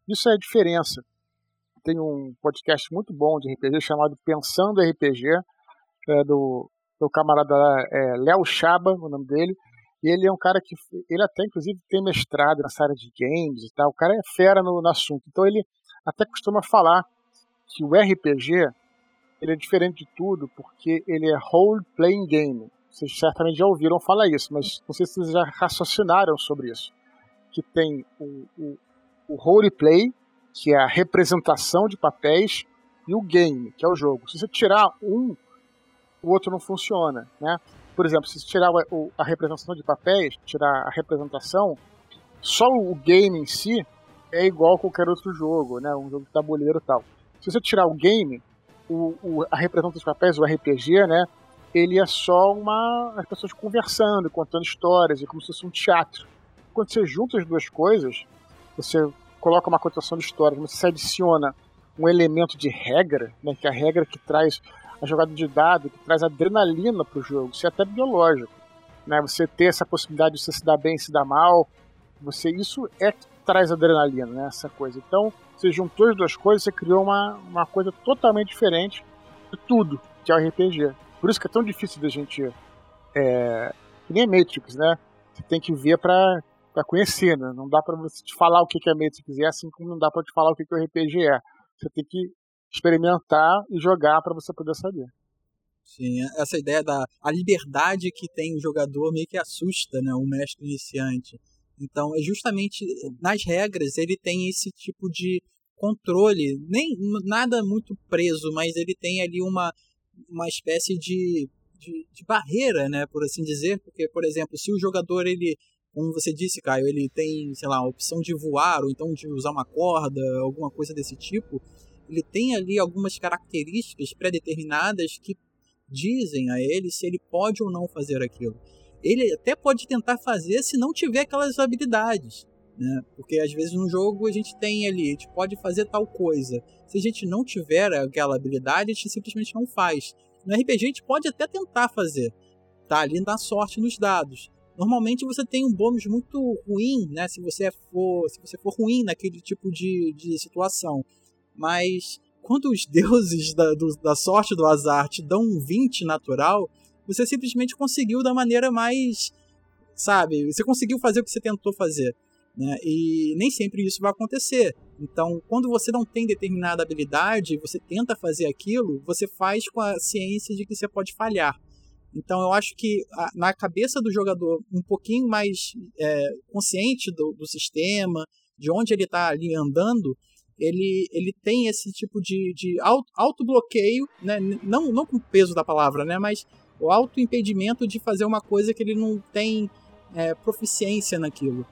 Isso é a diferença. Tem um podcast muito bom de RPG chamado Pensando RPG, é, do, do camarada é, Léo Chaba, o nome dele. E ele é um cara que. Ele até, inclusive, tem mestrado nessa área de games e tal. O cara é fera no, no assunto. Então ele até costuma falar que o RPG ele é diferente de tudo porque ele é role playing game. Vocês certamente já ouviram falar isso, mas não sei se vocês já raciocinaram sobre isso. Que tem o, o, o roleplay, que é a representação de papéis, e o game, que é o jogo. Se você tirar um, o outro não funciona, né? Por exemplo, se você tirar o, a representação de papéis, tirar a representação, só o game em si é igual a qualquer outro jogo, né? Um jogo de tabuleiro e tal. Se você tirar o game, o, o, a representação dos papéis, o RPG, né? Ele é só uma as pessoas conversando, contando histórias, é como se fosse um teatro. Quando você junta as duas coisas, você coloca uma contação de histórias, você adiciona um elemento de regra, né, que é a regra que traz a jogada de dado, que traz adrenalina para o jogo, isso é até biológico. Né, você ter essa possibilidade de você se dar bem, se dar mal, você isso é que traz adrenalina, né, essa coisa. Então, você juntou as duas coisas, você criou uma, uma coisa totalmente diferente de tudo que é o RPG. Por isso que é tão difícil da gente. É, que nem Matrix, né? Você tem que ver para para conhecer, né? Não dá para você te falar o que é Matrix, é assim como não dá para te falar o que o RPG é. Você tem que experimentar e jogar para você poder saber. Sim, essa ideia da a liberdade que tem o jogador meio que assusta, né, o mestre iniciante. Então, é justamente nas regras ele tem esse tipo de controle, nem nada muito preso, mas ele tem ali uma uma espécie de, de, de barreira, né, por assim dizer, porque por exemplo, se o jogador ele como você disse, Caio, ele tem, sei lá, a opção de voar ou então de usar uma corda, alguma coisa desse tipo. Ele tem ali algumas características pré-determinadas que dizem a ele se ele pode ou não fazer aquilo. Ele até pode tentar fazer se não tiver aquelas habilidades, né? Porque às vezes no jogo a gente tem ali, a gente pode fazer tal coisa. Se a gente não tiver aquela habilidade, a gente simplesmente não faz. No RPG a gente pode até tentar fazer, tá ali na sorte nos dados normalmente você tem um bônus muito ruim, né? Se você for, se você for ruim naquele tipo de, de situação. Mas quando os (laughs) deuses da, do, da sorte do azar te dão um 20 natural, você simplesmente conseguiu da maneira mais. Sabe? Você conseguiu fazer o que você tentou fazer. Né? E nem sempre isso vai acontecer. Então, quando você não tem determinada habilidade, você tenta fazer aquilo, você faz com a ciência de que você pode falhar. Então eu acho que a, na cabeça do jogador um pouquinho mais é, consciente do, do, sistema, de onde ele está ali andando, ele, ele tem esse tipo de, de auto-bloqueio, né? não, não com o peso da palavra, né? mas o auto-impedimento de fazer uma coisa que ele não tem é, proficiência naquilo.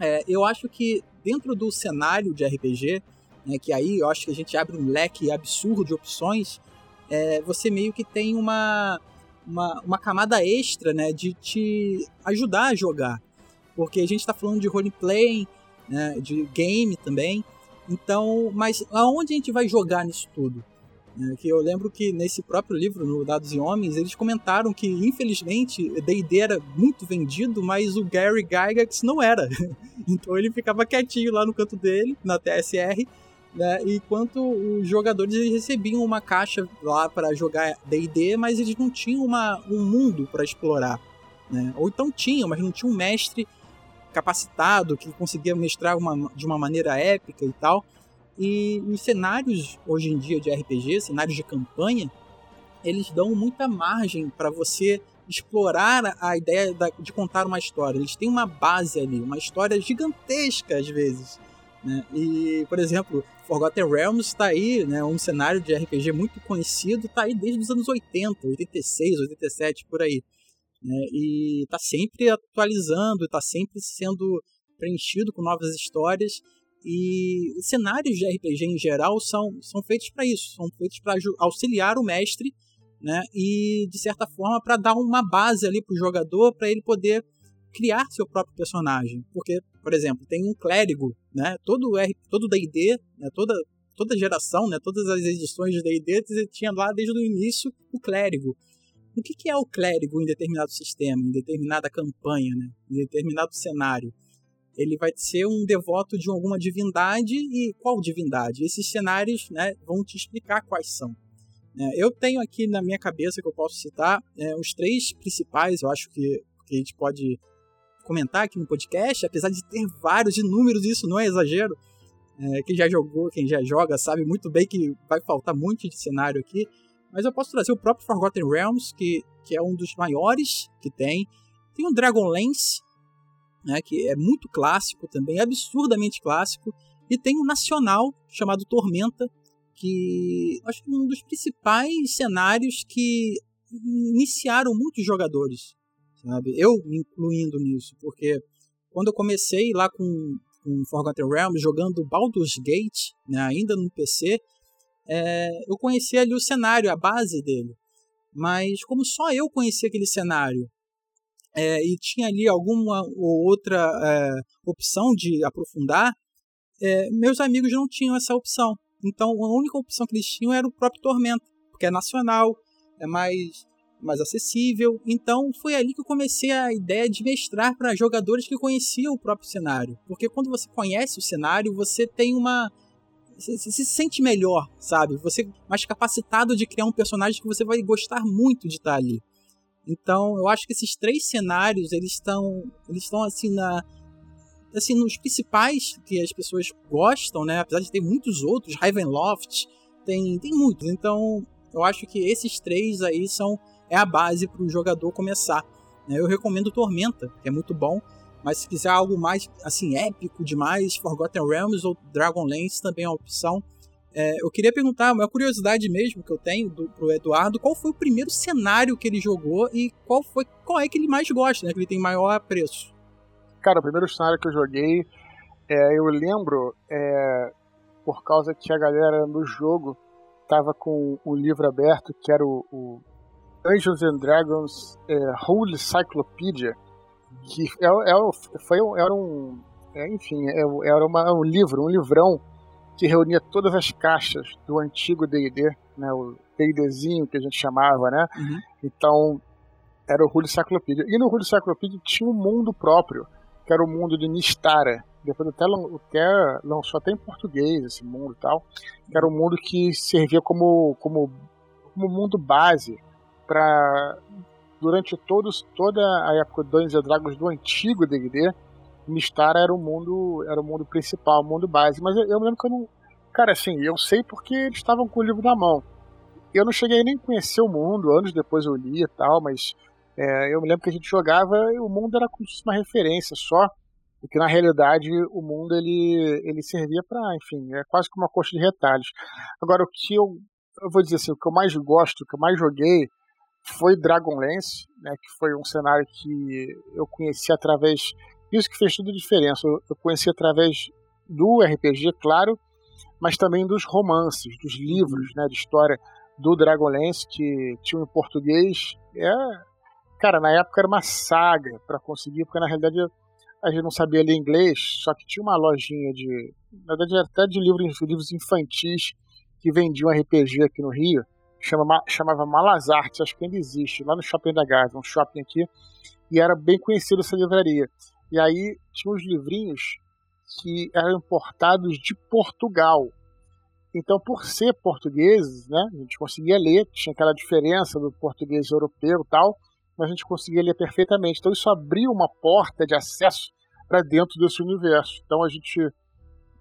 É, eu acho que dentro do cenário de RPG, né, que aí eu acho que a gente abre um leque absurdo de opções, é, você meio que tem uma, uma, uma camada extra, né, de te ajudar a jogar. Porque a gente está falando de roleplay, né, de game também. Então, mas aonde a gente vai jogar nisso tudo? É, que eu lembro que nesse próprio livro, no Dados e Homens, eles comentaram que, infelizmente, D&D era muito vendido, mas o Gary Gygax não era. (laughs) então ele ficava quietinho lá no canto dele, na TSR, né? Enquanto os jogadores recebiam uma caixa lá para jogar D&D, mas eles não tinham uma, um mundo para explorar, né? Ou então tinham, mas não tinha um mestre capacitado que conseguia mestrar uma, de uma maneira épica e tal. E os cenários hoje em dia de RPG, cenários de campanha, eles dão muita margem para você explorar a ideia de contar uma história. Eles têm uma base ali, uma história gigantesca às vezes. Né? E, por exemplo, Forgotten Realms está aí, né, um cenário de RPG muito conhecido, está aí desde os anos 80, 86, 87, por aí. Né? E está sempre atualizando, está sempre sendo preenchido com novas histórias. E cenários de RPG em geral são, são feitos para isso, são feitos para auxiliar o mestre, né? E de certa forma para dar uma base ali para o jogador, para ele poder criar seu próprio personagem. Porque, por exemplo, tem um clérigo, né? Todo R, todo D&D, né? toda toda geração, né? Todas as edições de D&D tinha lá desde o início o clérigo. O que, que é o clérigo em determinado sistema, em determinada campanha, né? Em determinado cenário? Ele vai ser um devoto de alguma divindade e qual divindade? Esses cenários, né? Vão te explicar quais são. É, eu tenho aqui na minha cabeça que eu posso citar é, os três principais, eu acho que, que a gente pode comentar aqui no podcast, apesar de ter vários inúmeros, isso não é exagero. É, quem já jogou, quem já joga, sabe muito bem que vai faltar muito de cenário aqui. Mas eu posso trazer o próprio Forgotten Realms, que, que é um dos maiores que tem. Tem o Dragonlance, né, que é muito clássico também, absurdamente clássico. E tem o nacional, chamado Tormenta, que acho que é um dos principais cenários que iniciaram muitos jogadores sabe? Eu me incluindo nisso, porque quando eu comecei lá com, com Forgotten Realms, jogando Baldur's Gate, né, ainda no PC, é, eu conheci ali o cenário, a base dele. mas como só eu conhecia aquele cenário é, e tinha ali alguma ou outra é, opção de aprofundar, é, meus amigos não tinham essa opção. Então a única opção que eles tinham era o próprio Tormenta, porque é nacional, é mais mais acessível. Então foi ali que eu comecei a ideia de mestrar para jogadores que conheciam o próprio cenário, porque quando você conhece o cenário, você tem uma você, se sente melhor, sabe? Você mais capacitado de criar um personagem que você vai gostar muito de estar ali. Então, eu acho que esses três cenários, eles estão eles estão assim na assim nos principais que as pessoas gostam, né? Apesar de ter muitos outros, Ravenloft, tem tem muitos. Então, eu acho que esses três aí são é a base para o jogador começar. Né? Eu recomendo Tormenta, que é muito bom. Mas se quiser algo mais assim épico demais, Forgotten Realms ou Dragonlance também é uma opção. É, eu queria perguntar, uma curiosidade mesmo que eu tenho do, pro Eduardo, qual foi o primeiro cenário que ele jogou e qual foi qual é que ele mais gosta, né? Que ele tem maior apreço. Cara, o primeiro cenário que eu joguei, é, eu lembro é, por causa que a galera no jogo tava com o livro aberto, que era o, o Dungeons and Dragons é, Holy Cyclopedia que é, é, foi, era um, é, enfim, é, era uma, um livro, um livrão que reunia todas as caixas do antigo D&D, né, o D&Dzinho que a gente chamava, né? Uhum. Então era o Rulho Cyclopedia. E no Rulho Cyclopedia tinha um mundo próprio, que era o mundo de Nistara. Depois até, até lançou até em português esse mundo e tal, que era um mundo que servia como como como mundo base para durante todos, toda a época de Dungeons Dragons do antigo D&D, Mistara era o mundo era o mundo principal, o mundo base. Mas eu, eu lembro que eu não... Cara, assim, eu sei porque eles estavam com o livro na mão. Eu não cheguei nem a conhecer o mundo, anos depois eu li e tal, mas é, eu me lembro que a gente jogava e o mundo era como uma referência só, porque na realidade o mundo ele, ele servia para, enfim, é quase como uma coxa de retalhos. Agora, o que eu, eu vou dizer assim, o que eu mais gosto, o que eu mais joguei, foi Dragonlance, né, que foi um cenário que eu conheci através. Isso que fez toda a diferença. Eu conheci através do RPG, claro, mas também dos romances, dos livros né, de história do Dragonlance, que tinham em português. É, cara, na época era uma saga para conseguir, porque na realidade a gente não sabia ler inglês, só que tinha uma lojinha de. Na verdade, até de livros, livros infantis que vendiam RPG aqui no Rio chama, chamava Malazarte, acho que ainda existe, lá no Shopping da Gávea, um shopping aqui, e era bem conhecido essa livraria. E aí tinha uns livrinhos que eram importados de Portugal. Então, por ser portugueses, né, a gente conseguia ler, tinha aquela diferença do português europeu e tal, mas a gente conseguia ler perfeitamente. Então, isso abriu uma porta de acesso para dentro desse universo. Então, a gente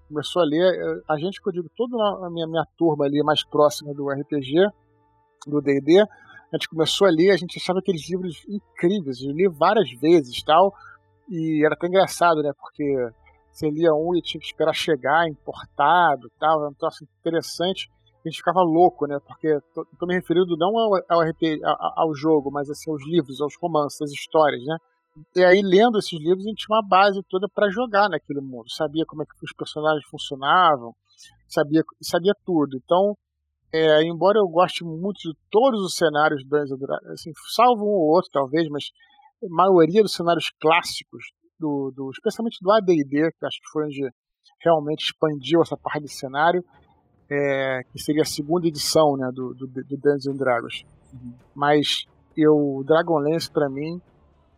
começou a ler, a gente, que eu digo, toda a minha, minha turma ali mais próxima do RPG, do D&D, a gente começou a ler, a gente achava aqueles livros incríveis, eu li várias vezes tal, e era até engraçado, né, porque você lia um e tinha que esperar chegar, importado tal, era um troço interessante, a gente ficava louco, né, porque tô me referindo não ao, ao, RP, ao, ao jogo, mas assim, aos livros, aos romances, às histórias, né, e aí, lendo esses livros, a gente tinha uma base toda para jogar naquele mundo. Sabia como é que os personagens funcionavam, sabia, sabia tudo. Então, é, embora eu goste muito de todos os cenários do Dungeons assim, salvo um ou outro talvez, mas maioria dos cenários clássicos, do, do especialmente do AD&D, que acho que foi onde realmente expandiu essa parte de cenário, é, que seria a segunda edição né, do, do, do Dungeons Dragons. Uhum. Mas eu, Dragonlance para mim,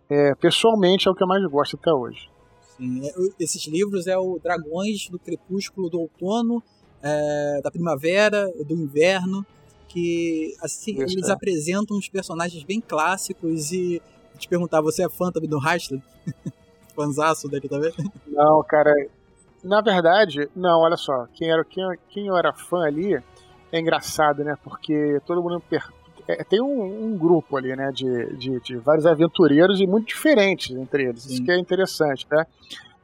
é, pessoalmente é o que eu mais gosto até hoje. Sim, é, esses livros é o Dragões do Crepúsculo do Outono é, da primavera, do inverno, que assim, Isso, eles é. apresentam uns personagens bem clássicos e te perguntar, você é fã também do Hastler? (laughs) Fanzaço dele também? Não, cara, na verdade, não, olha só, quem, era, quem, quem eu era fã ali é engraçado, né, porque todo mundo per... é, tem um, um, grupo ali, né, de, de, de, vários aventureiros e muito diferentes entre eles, Sim. isso que é interessante, né,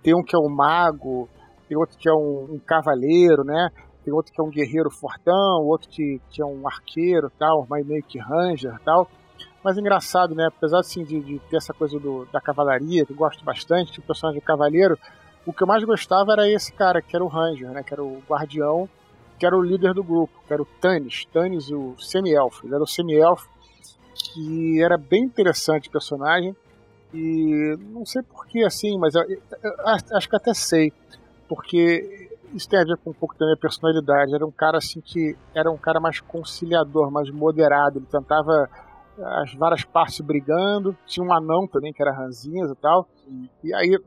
tem um que é um mago, tem outro que é um, um cavaleiro, né, tem outro que é um guerreiro fortão, outro que, que é um arqueiro tal, mas meio que ranger tal. Mas engraçado, né? Apesar assim, de, de ter essa coisa do, da cavalaria, que eu gosto bastante, o personagem cavaleiro, o que eu mais gostava era esse cara, que era o Ranger, né? Que era o guardião, que era o líder do grupo, que era o Tanis, Tanis, o semi-elfo. Ele era o semi-elfo que era bem interessante o personagem. E não sei porquê assim, mas eu, eu, eu, acho que até sei. Porque isso tem a ver com um pouco da minha personalidade. Era um cara assim que era um cara mais conciliador, mais moderado. Ele tentava as várias partes brigando. Tinha um anão também, que era ranzinhas e tal. E aí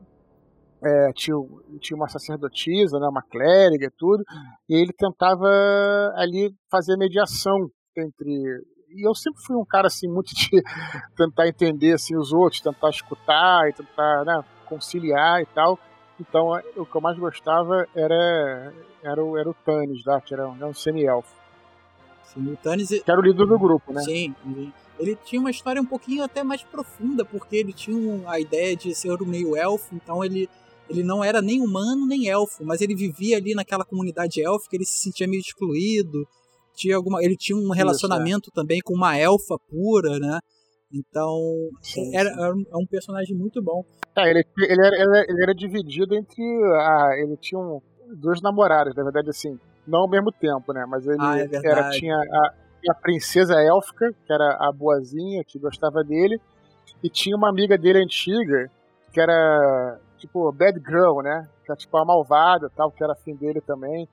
é, tinha, tinha uma sacerdotisa, né, uma clériga e tudo. E ele tentava ali fazer mediação entre e eu sempre fui um cara assim muito de (laughs) tentar entender assim os outros, tentar escutar e tentar né, conciliar e tal. Então o que eu mais gostava era era o, era o Tannis lá, que era um, um semi-elfo. Sim, o Tannis... Que era o líder do grupo, né? Sim, ele tinha uma história um pouquinho até mais profunda, porque ele tinha a ideia de ser um meio elfo, então ele, ele não era nem humano nem elfo, mas ele vivia ali naquela comunidade élfica, ele se sentia meio excluído, tinha alguma, ele tinha um relacionamento Isso, é. também com uma elfa pura, né? Então, sim, era, sim. era, um, um, personagem muito bom. É, ele, ele, era, ele era dividido entre. A, ele tinha um, duas namoradas, na verdade, assim, não ao mesmo tempo, né? Mas ele ah, é era, tinha a, a princesa élfica, que era a boazinha, que gostava dele, e tinha uma amiga dele antiga, que era tipo Bad Girl, né? Que era tipo a malvada tal, que era fim dele também.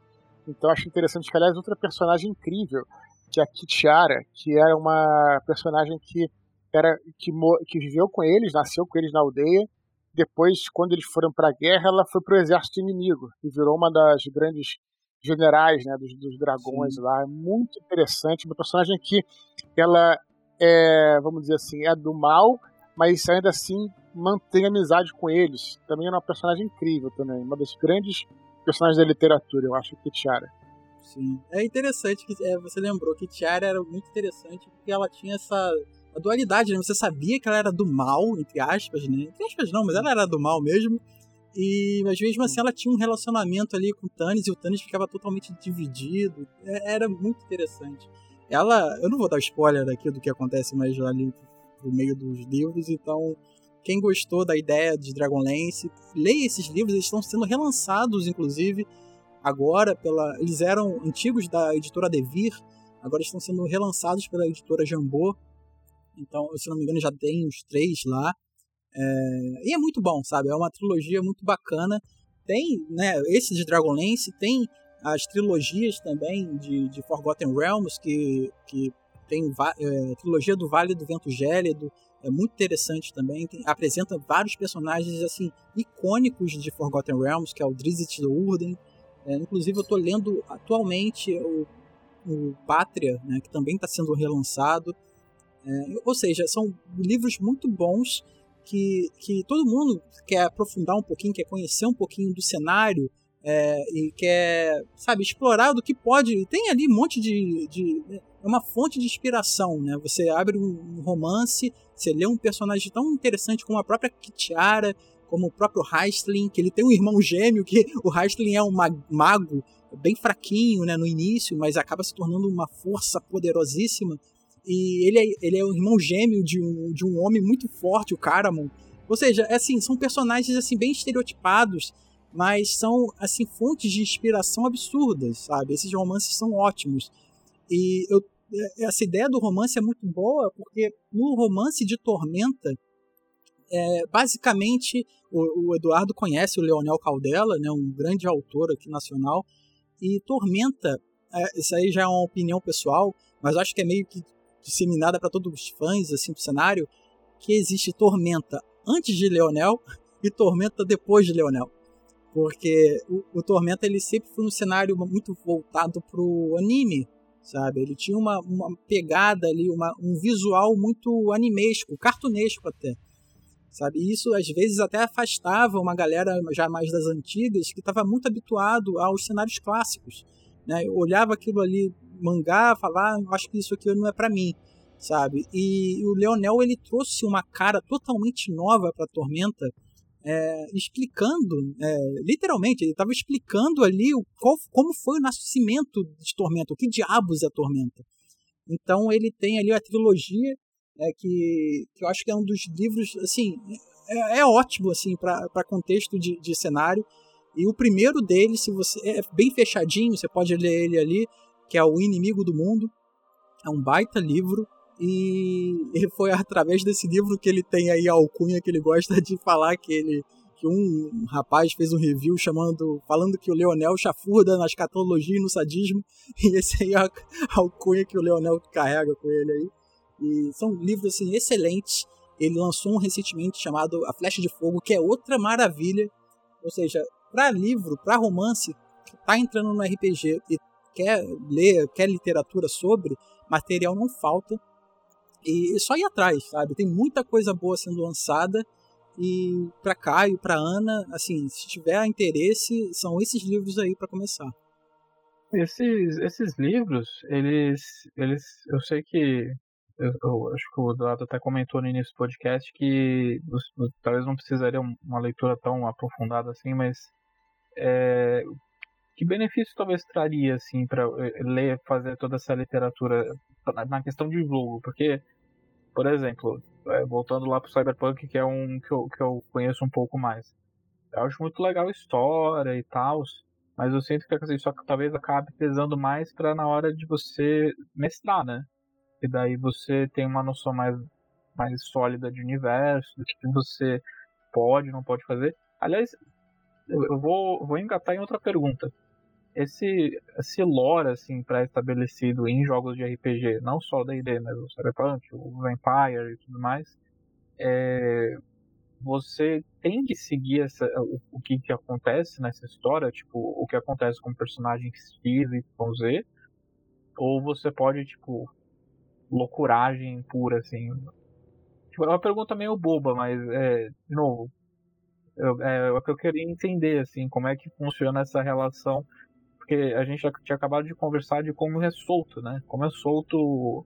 Então acho interessante que, aliás, outra personagem incrível, que é a Kitiara, que era uma personagem que era que, que viveu com eles, nasceu com eles na aldeia. Depois, quando eles foram para a guerra, ela foi para o exército inimigo e virou uma das grandes generais né, dos, dos dragões Sim. lá. É muito interessante. Uma personagem que ela é, vamos dizer assim, é do mal, mas ainda assim mantém amizade com eles. Também é uma personagem incrível também. Uma das grandes personagens da literatura, eu acho, que Tiara. Sim. É interessante que é, você lembrou que Tiara era muito interessante porque ela tinha essa dualidade, né? Você sabia que ela era do mal, entre aspas, né? Entre aspas não, mas ela era do mal mesmo. E, mas mesmo assim ela tinha um relacionamento ali com o Tannis e o Tannis ficava totalmente dividido. É, era muito interessante. Ela, eu não vou dar spoiler aqui do que acontece mais ali no meio dos livros, então quem gostou da ideia de Dragonlance, leia esses livros, eles estão sendo relançados, inclusive, agora pela. Eles eram antigos da editora Devir, agora estão sendo relançados pela editora Jambô. Então, se não me engano, já tem os três lá. É... E é muito bom, sabe? É uma trilogia muito bacana. Tem, né, esse de Dragonlance, tem as trilogias também de, de Forgotten Realms, que, que tem é, a trilogia do Vale do Vento Gélido, é muito interessante também. Tem, apresenta vários personagens assim icônicos de Forgotten Realms, que é o Drizzt Urden. É, inclusive, eu estou lendo atualmente o, o Pátria, né, que também está sendo relançado. É, ou seja, são livros muito bons que, que todo mundo quer aprofundar um pouquinho, quer conhecer um pouquinho do cenário é, e quer, sabe, explorar do que pode. Tem ali um monte de, de é uma fonte de inspiração, né? Você abre um romance, você lê um personagem tão interessante como a própria Kitiara, como o próprio Heistling, que ele tem um irmão gêmeo, que (laughs) o Heistling é um mago bem fraquinho né, no início, mas acaba se tornando uma força poderosíssima. E ele é, ele é o irmão gêmeo de um, de um homem muito forte, o Caramon. Ou seja, é assim, são personagens assim bem estereotipados, mas são assim fontes de inspiração absurdas, sabe? Esses romances são ótimos. E eu, é, essa ideia do romance é muito boa, porque no romance de Tormenta, é, basicamente, o, o, Eduardo conhece o Leonel Caldela, né, um grande autor aqui nacional, e Tormenta, é, isso aí já é uma opinião pessoal, mas acho que é meio que disseminada para todos os fãs assim, do cenário, que existe Tormenta antes de Leonel (laughs) e Tormenta depois de Leonel. Porque o, o Tormenta ele sempre foi um cenário muito voltado para o anime, sabe? Ele tinha uma, uma pegada ali, uma, um visual muito animesco, cartunesco até, sabe? Isso às vezes até afastava uma galera já mais das antigas que estava muito habituado aos cenários clássicos, né? Olhava aquilo ali, mangá, falar, ah, acho que isso aqui não é para mim, sabe? E o Leonel ele trouxe uma cara totalmente nova para Tormenta é, explicando, é, literalmente, ele estava explicando ali o, qual, como foi o nascimento de Tormenta, o que diabos é Tormenta. Então ele tem ali a trilogia, é, que, que eu acho que é um dos livros, assim, é, é ótimo assim para contexto de, de cenário. E o primeiro dele, se você é bem fechadinho, você pode ler ele ali, que é o Inimigo do Mundo. É um baita livro. E (laughs) foi através desse livro que ele tem aí a alcunha que ele gosta de falar que ele que um rapaz fez um review chamando, falando que o Leonel chafurda na escatologia e no sadismo, (laughs) e esse aí é a alcunha que o Leonel carrega com ele aí. E são livros assim excelentes. Ele lançou um recentemente chamado A Flecha de Fogo, que é outra maravilha. Ou seja, para livro, para romance, tá entrando no RPG e quer ler, quer literatura sobre, material não falta. E só ir atrás, sabe? Tem muita coisa boa sendo lançada. E para Caio, para Ana, assim, se tiver interesse, são esses livros aí para começar. Esses, esses livros, eles, eles, eu sei que eu, eu, acho que o Dado até comentou no início do podcast que talvez não precisaria uma leitura tão aprofundada assim, mas é, que benefício talvez traria assim para eh, ler, fazer toda essa literatura na questão de jogo? Porque, por exemplo, é, voltando lá pro Cyberpunk, que é um que eu, que eu conheço um pouco mais, eu acho muito legal a história e tal, mas eu sinto que assim, só que talvez acabe pesando mais para na hora de você mestrar, né? E daí você tem uma noção mais, mais sólida de universo, do que você pode, não pode fazer. Aliás, eu vou, vou engatar em outra pergunta esse, esse lore assim pré-estabelecido em jogos de RPG, não só da D&D, mas o Cyberpunk, o Vampire e tudo mais, é, você tem que seguir essa, o, o que, que acontece nessa história, tipo, o que acontece com personagens X, Y, Z, ou você pode, tipo, loucuragem pura, assim. Tipo, é uma pergunta meio boba, mas, é, de novo, eu, é, é o que eu queria entender, assim, como é que funciona essa relação porque a gente já tinha acabado de conversar de como é solto, né? Como é solto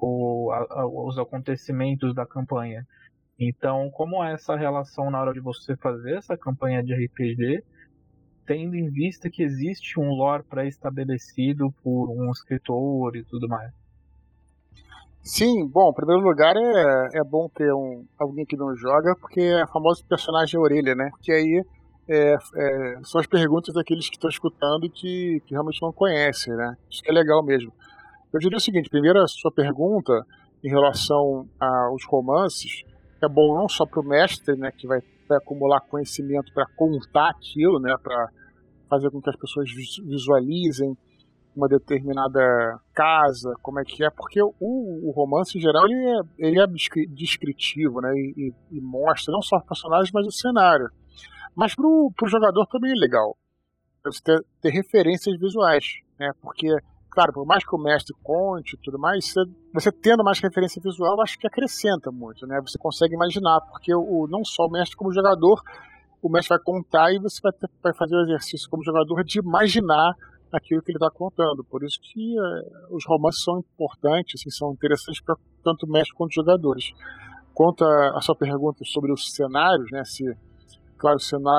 o, a, a, os acontecimentos da campanha. Então, como é essa relação na hora de você fazer essa campanha de RPG, tendo em vista que existe um lore pré-estabelecido por um escritor e tudo mais? Sim, bom, em primeiro lugar é, é bom ter um, alguém que não joga, porque é famoso personagem orelha, né? Que aí é, é, são as perguntas daqueles que estão escutando que, que realmente não conhecem, né? Isso que é legal mesmo. Eu diria o seguinte: primeiro, a sua pergunta em relação aos romances é bom não só para o mestre, né, que vai, vai acumular conhecimento para contar aquilo, né, para fazer com que as pessoas visualizem uma determinada casa, como é que é, porque o, o romance em geral ele é, ele é descritivo, né, e, e, mostra não só os personagens, mas o cenário. Mas pro, pro jogador também é legal. Você ter, ter referências visuais, né? Porque, claro, por mais que o mestre conte e tudo mais, você, você tendo mais referência visual, acho que acrescenta muito, né? Você consegue imaginar, porque o, não só o mestre como o jogador, o mestre vai contar e você vai, ter, vai fazer o exercício como jogador de imaginar aquilo que ele está contando. Por isso que é, os romances são importantes, assim, são interessantes para tanto mestre quanto jogadores. Quanto a sua pergunta sobre os cenários, né? Se Claro,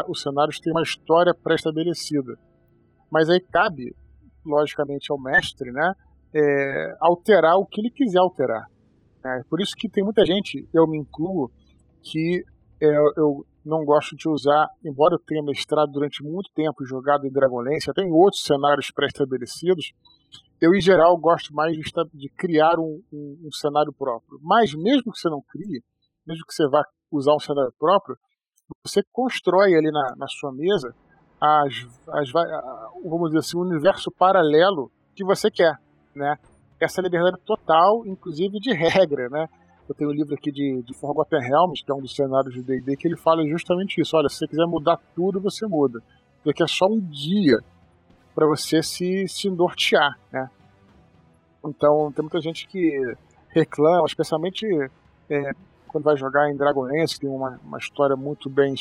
os cenários têm uma história pré-estabelecida. Mas aí cabe, logicamente, ao mestre, né? É, alterar o que ele quiser alterar. É, por isso que tem muita gente, eu me incluo, que é, eu não gosto de usar, embora eu tenha mestrado durante muito tempo jogado em Dragonlance, até em outros cenários pré-estabelecidos, eu em geral gosto mais de, de criar um, um, um, cenário próprio. Mas mesmo que você não crie, mesmo que você vá usar um cenário próprio, você constrói ali na, na sua mesa as, as, vamos dizer assim, o universo paralelo que você quer, né? Essa liberdade total, inclusive de regra, né? Eu tenho um livro aqui de, de Forgotten Realms, que é um dos cenários de D&D, que ele fala justamente isso. Olha, se você quiser mudar tudo, você muda. Porque é só um dia para você se, se nortear, né? Então, tem muita gente que reclama, especialmente é, quando vai jogar em Dragonlance, tem uma, uma história muito bem,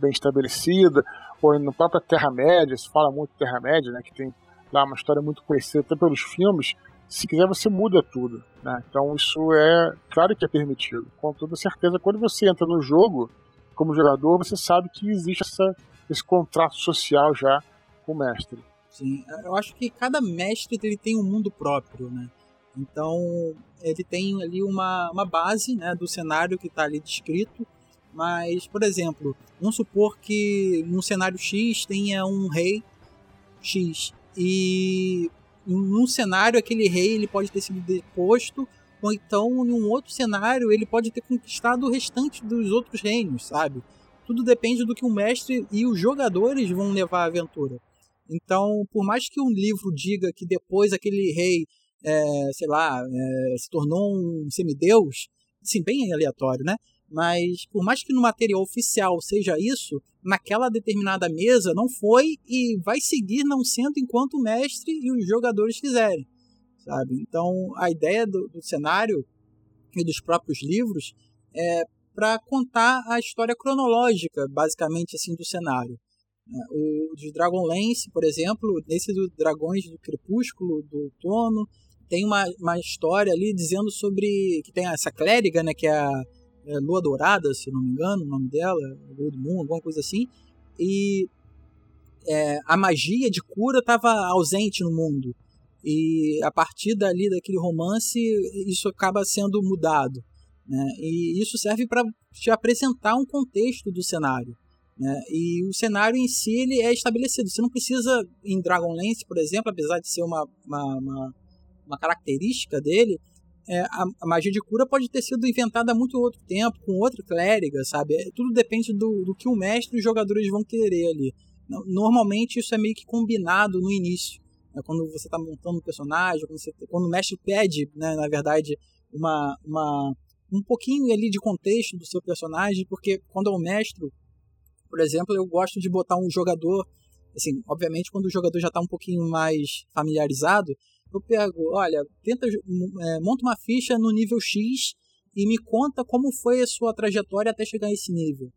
bem estabelecida, ou no próprio Terra-média, se fala muito Terra-média, né, que tem lá uma história muito conhecida até pelos filmes, se quiser você muda tudo. Né? Então isso é, claro que é permitido. Com toda certeza, quando você entra no jogo, como jogador, você sabe que existe essa, esse contrato social já com o mestre. Sim, eu acho que cada mestre ele tem um mundo próprio, né? Então ele tem ali uma, uma base né, do cenário que está ali descrito, mas, por exemplo, vamos supor que num cenário X tenha um rei X e em um cenário aquele rei ele pode ter sido deposto ou então em um outro cenário ele pode ter conquistado o restante dos outros reinos, sabe? Tudo depende do que o mestre e os jogadores vão levar à aventura. Então, por mais que um livro diga que depois aquele rei, é, sei lá, é, se tornou um semideus, assim, bem aleatório, né? Mas por mais que no material oficial seja isso, naquela determinada mesa não foi e vai seguir não sendo enquanto o mestre e os jogadores quiserem, sabe? Então a ideia do, do cenário e dos próprios livros é para contar a história cronológica, basicamente assim, do cenário. Né? O de Dragonlance, por exemplo, nesse do Dragões do Crepúsculo, do Outono, tem uma, uma história ali dizendo sobre que tem essa clériga, né, que é a é, Lua Dourada, se não me engano, o nome dela, Lua do Moon, alguma coisa assim, e é, a magia de cura estava ausente no mundo. E a partir dali, daquele romance, isso acaba sendo mudado. Né? E isso serve para te apresentar um contexto do cenário. Né? E o cenário em si ele é estabelecido. Você não precisa, em Dragonlance, por exemplo, apesar de ser uma, uma, uma, uma característica dele, é, a, a, magia de cura pode ter sido inventada há muito outro tempo, com outra clériga, sabe? É, tudo depende do, do que o mestre e os jogadores vão querer ali. Normalmente isso é meio que combinado no início. Né? Quando você está montando um personagem, quando, você, quando o mestre pede, né, na verdade, uma, uma, um pouquinho ali de contexto do seu personagem, porque quando é um mestre, por exemplo, eu gosto de botar um jogador, assim, obviamente quando o jogador já está um pouquinho mais familiarizado, eu pego, olha, tenta é, monta uma ficha no nível X e me conta como foi a sua trajetória até chegar a esse nível.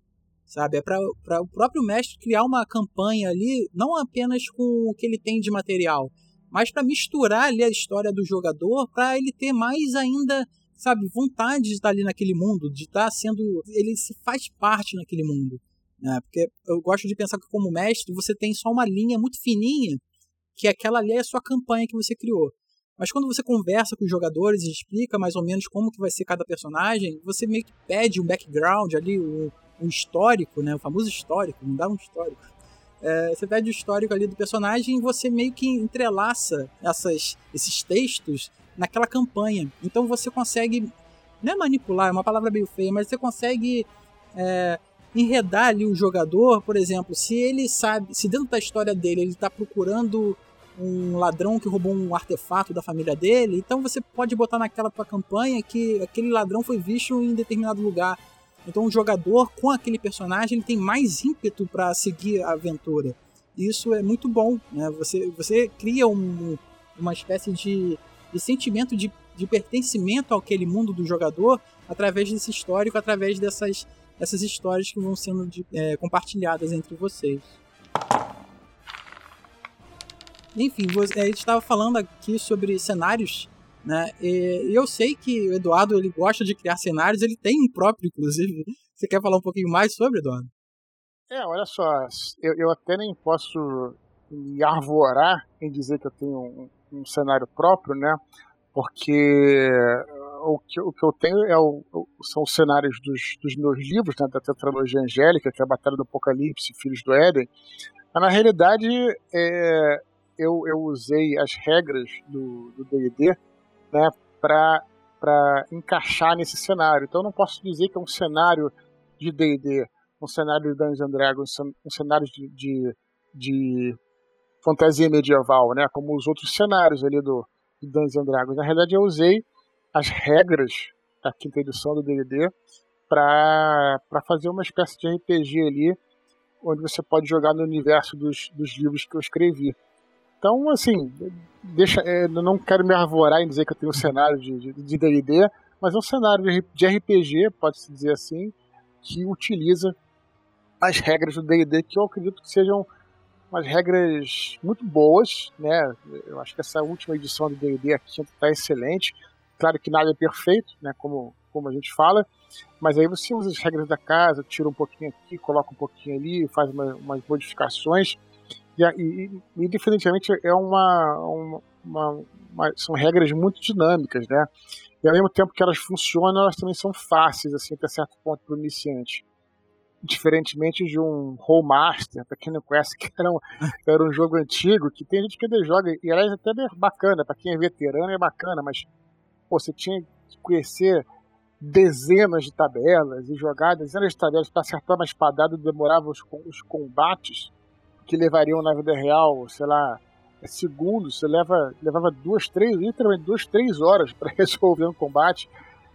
Sabe? É para o próprio mestre criar uma campanha ali, não apenas com o que ele tem de material, mas para misturar ali a história do jogador, para ele ter mais ainda, sabe, vontade de estar ali naquele mundo, de estar sendo. Ele se faz parte naquele mundo. Né? Porque eu gosto de pensar que, como mestre, você tem só uma linha muito fininha que aquela ali é a sua campanha que você criou. Mas quando você conversa com os jogadores e explica mais ou menos como que vai ser cada personagem, você meio que pede um background ali, um, um histórico, né? O famoso histórico, me dá um histórico. É, você pede o histórico ali do personagem e você meio que entrelaça essas, esses textos naquela campanha. Então você consegue, não é manipular, é uma palavra meio feia, mas você consegue é, enredar ali o jogador, por exemplo, se ele sabe, se dentro da história dele ele está procurando um ladrão que roubou um artefato da família dele, então você pode botar naquela tua campanha que aquele ladrão foi visto em determinado lugar. Então o jogador com aquele personagem ele tem mais ímpeto para seguir a aventura. Isso é muito bom, né? Você, você cria um, uma espécie de, de sentimento de, de pertencimento àquele mundo do jogador através desse histórico, através dessas essas histórias que vão sendo de, é, compartilhadas entre vocês. Enfim, você, a gente estava falando aqui sobre cenários, né? E eu sei que o Eduardo ele gosta de criar cenários, ele tem um próprio, inclusive. Você quer falar um pouquinho mais sobre, Eduardo? É, olha só, eu, eu até nem posso me arvorar em dizer que eu tenho um, um cenário próprio, né? Porque o que, o que eu tenho é o, são os cenários dos, dos meus livros, né, da tetralogia angélica, que é a Batalha do Apocalipse, Filhos do Éden. Mas, na realidade, é, eu, eu usei as regras do D&D né, para encaixar nesse cenário. Então, eu não posso dizer que é um cenário de D&D, um cenário de Dungeons Dragons, um cenário de, de, de fantasia medieval, né, como os outros cenários ali do, Dungeons Dragons. Na realidade, eu usei as regras da quinta edição do D&D para fazer uma espécie de RPG ali, onde você pode jogar no universo dos, dos livros que eu escrevi. Então, assim, deixa, é, não quero me arvorar em dizer que eu tenho um cenário de D&D, mas é um cenário de RPG, pode-se dizer assim, que utiliza as regras do D&D que eu acredito que sejam umas regras muito boas, né? Eu acho que essa última edição do D&D aqui está excelente. Claro que nada é perfeito, né, como, como a gente fala, mas aí você usa as regras da casa, tira um pouquinho aqui, coloca um pouquinho ali, faz uma, umas modificações. E, e, e, definitivamente é uma, uma, uma, uma, são regras muito dinâmicas, né? E ao mesmo tempo que elas funcionam, elas também são fáceis, assim, até certo ponto para o iniciante. Diferentemente de um Rollmaster, para quem não conhece, (laughs) que era um, era um jogo antigo, que tem gente que ainda joga, e aliás, é até bem bacana, para quem é veterano é bacana, mas pô, você tinha conhecer dezenas de tabelas e jogar dezenas de tabelas para acertar uma espadada demorava os, os combates que levariam na vida real, sei lá, segundos, você leva, levava duas, três, literalmente duas, três horas para (laughs) resolver um combate.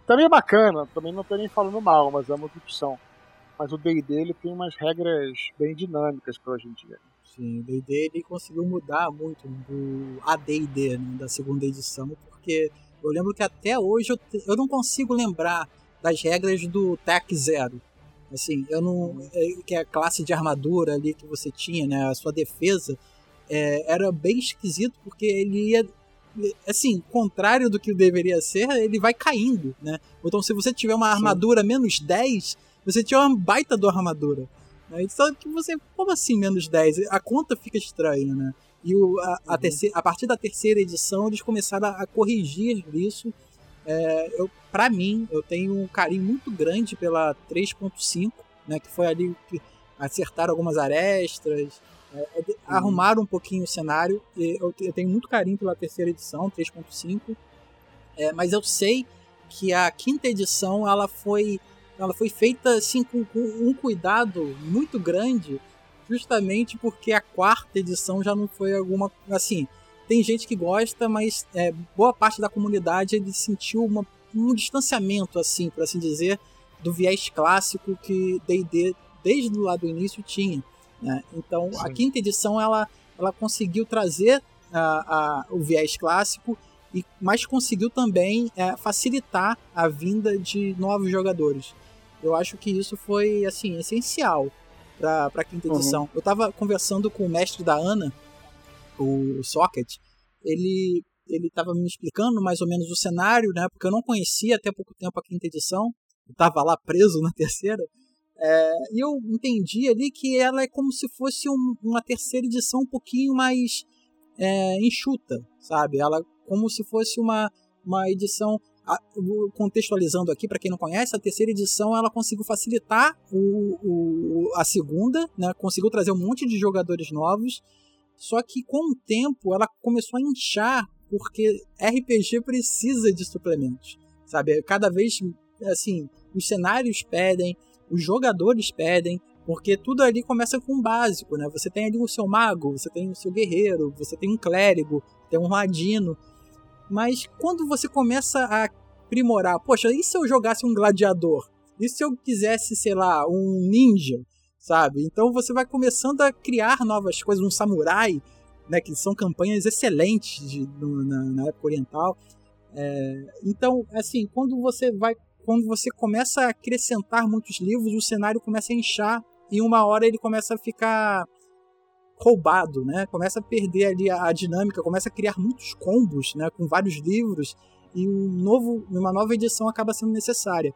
Também é bacana, também não estou nem falando mal, mas é uma opção. Mas o D&D ele tem umas regras bem dinâmicas para hoje em dia. Sim, o D&D ele conseguiu mudar muito do AD&D, né, da segunda edição, porque eu lembro que até hoje eu, eu não consigo lembrar das regras do TAC Zero. Assim, eu não. É, que é a classe de armadura ali que você tinha, né? A sua defesa. É, era bem esquisito porque ele ia. Assim, contrário do que deveria ser, ele vai caindo, né? Então, se você tiver uma armadura Sim. menos 10, você tinha uma baita do armadura. Né? Só que você. Como assim menos 10? A conta fica estranha, né? E o, a, a, uhum. terceira, a partir da terceira edição, eles começaram a, a corrigir isso. É, eu, para mim, eu tenho um carinho muito grande pela 3.5, né, que foi ali que acertaram algumas arestas, é, é uhum. arrumaram um pouquinho o cenário. Eu, eu, tenho muito carinho pela terceira edição, 3.5, é, mas eu sei que a quinta edição ela foi, ela foi feita assim, com, com um cuidado muito grande justamente porque a quarta edição já não foi alguma. Assim, tem gente que gosta, mas é, boa parte da comunidade ele sentiu uma, um distanciamento, assim, por assim dizer, do viés clássico que D&D desde lá do início tinha. Né? Então, Sim. a quinta edição ela, ela conseguiu trazer a, a, o viés clássico, e, mas conseguiu também é, facilitar a vinda de novos jogadores. Eu acho que isso foi assim essencial para a quinta uhum. edição. Uhum. Eu estava conversando com o mestre da Ana, o Socket, ele ele estava me explicando mais ou menos o cenário, né? Porque eu não conhecia até pouco tempo a quinta edição, eu estava lá preso na (laughs) terceira. É, e eu entendi ali que ela é como se fosse um, uma terceira edição um pouquinho mais é, enxuta, sabe? Ela como se fosse uma, uma edição contextualizando aqui, para quem não conhece, a terceira edição ela conseguiu facilitar o, o, a segunda, né? conseguiu trazer um monte de jogadores novos, só que com o tempo ela começou a inchar, porque RPG precisa de suplementos, sabe? Cada vez, assim, os cenários pedem, os jogadores pedem, porque tudo ali começa com o básico, né? Você tem ali o seu mago, você tem o seu guerreiro, você tem um clérigo, tem um ladino, mas quando você começa a aprimorar, poxa, e se eu jogasse um gladiador? E se eu quisesse, sei lá, um ninja, sabe? Então você vai começando a criar novas coisas, um samurai, né, que são campanhas excelentes de, na, na, época oriental. É, então, assim, quando você vai, quando você começa a acrescentar muitos livros, o cenário começa a inchar e uma hora ele começa a ficar roubado, né? Começa a perder ali a, a, dinâmica, começa a criar muitos combos, né? Com vários livros e um novo, uma nova edição acaba sendo necessária.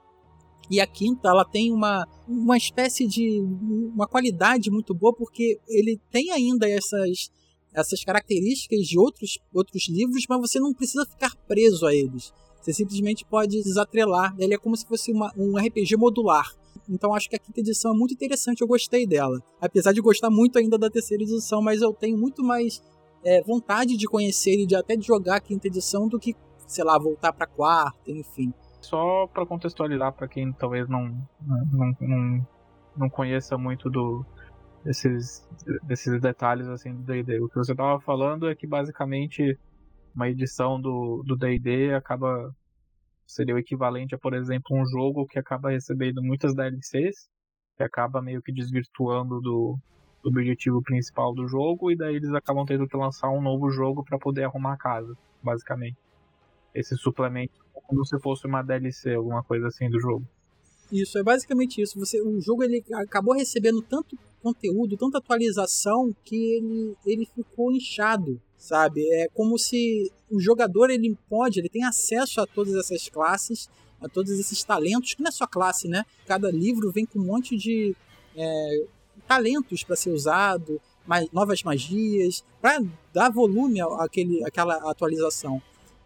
E a quinta, ela tem uma, uma espécie de uma qualidade muito boa porque ele tem ainda essas essas características de outros outros livros, mas você não precisa ficar preso a eles. Você simplesmente pode desatrelar. Ele é como se fosse uma, um RPG modular. Então acho que a quinta edição é muito interessante, eu gostei dela. Apesar de gostar muito ainda da terceira edição, mas eu tenho muito mais é, vontade de conhecer e de até de jogar a quinta edição do que, sei lá, voltar pra quarta, enfim. Só para contextualizar para quem talvez não, não, não, não conheça muito do, desses, desses detalhes assim do D&D. O que você estava falando é que basicamente uma edição do D&D acaba seria o equivalente a, por exemplo, um jogo que acaba recebendo muitas DLCs, que acaba meio que desvirtuando do, do objetivo principal do jogo, e daí eles acabam tendo que lançar um novo jogo para poder arrumar a casa, basicamente. Esse suplemento como se fosse uma DLC, alguma coisa assim do jogo. Isso, é basicamente isso. Você, o jogo ele acabou recebendo tanto conteúdo, tanta atualização, que ele, ele ficou inchado sabe? É como se o jogador ele pode, ele tem acesso a todas essas classes, a todos esses talentos, que não é só classe, né? Cada livro vem com um monte de é, talentos para ser usado, mais, novas magias, para dar volume àquele, àquela atualização.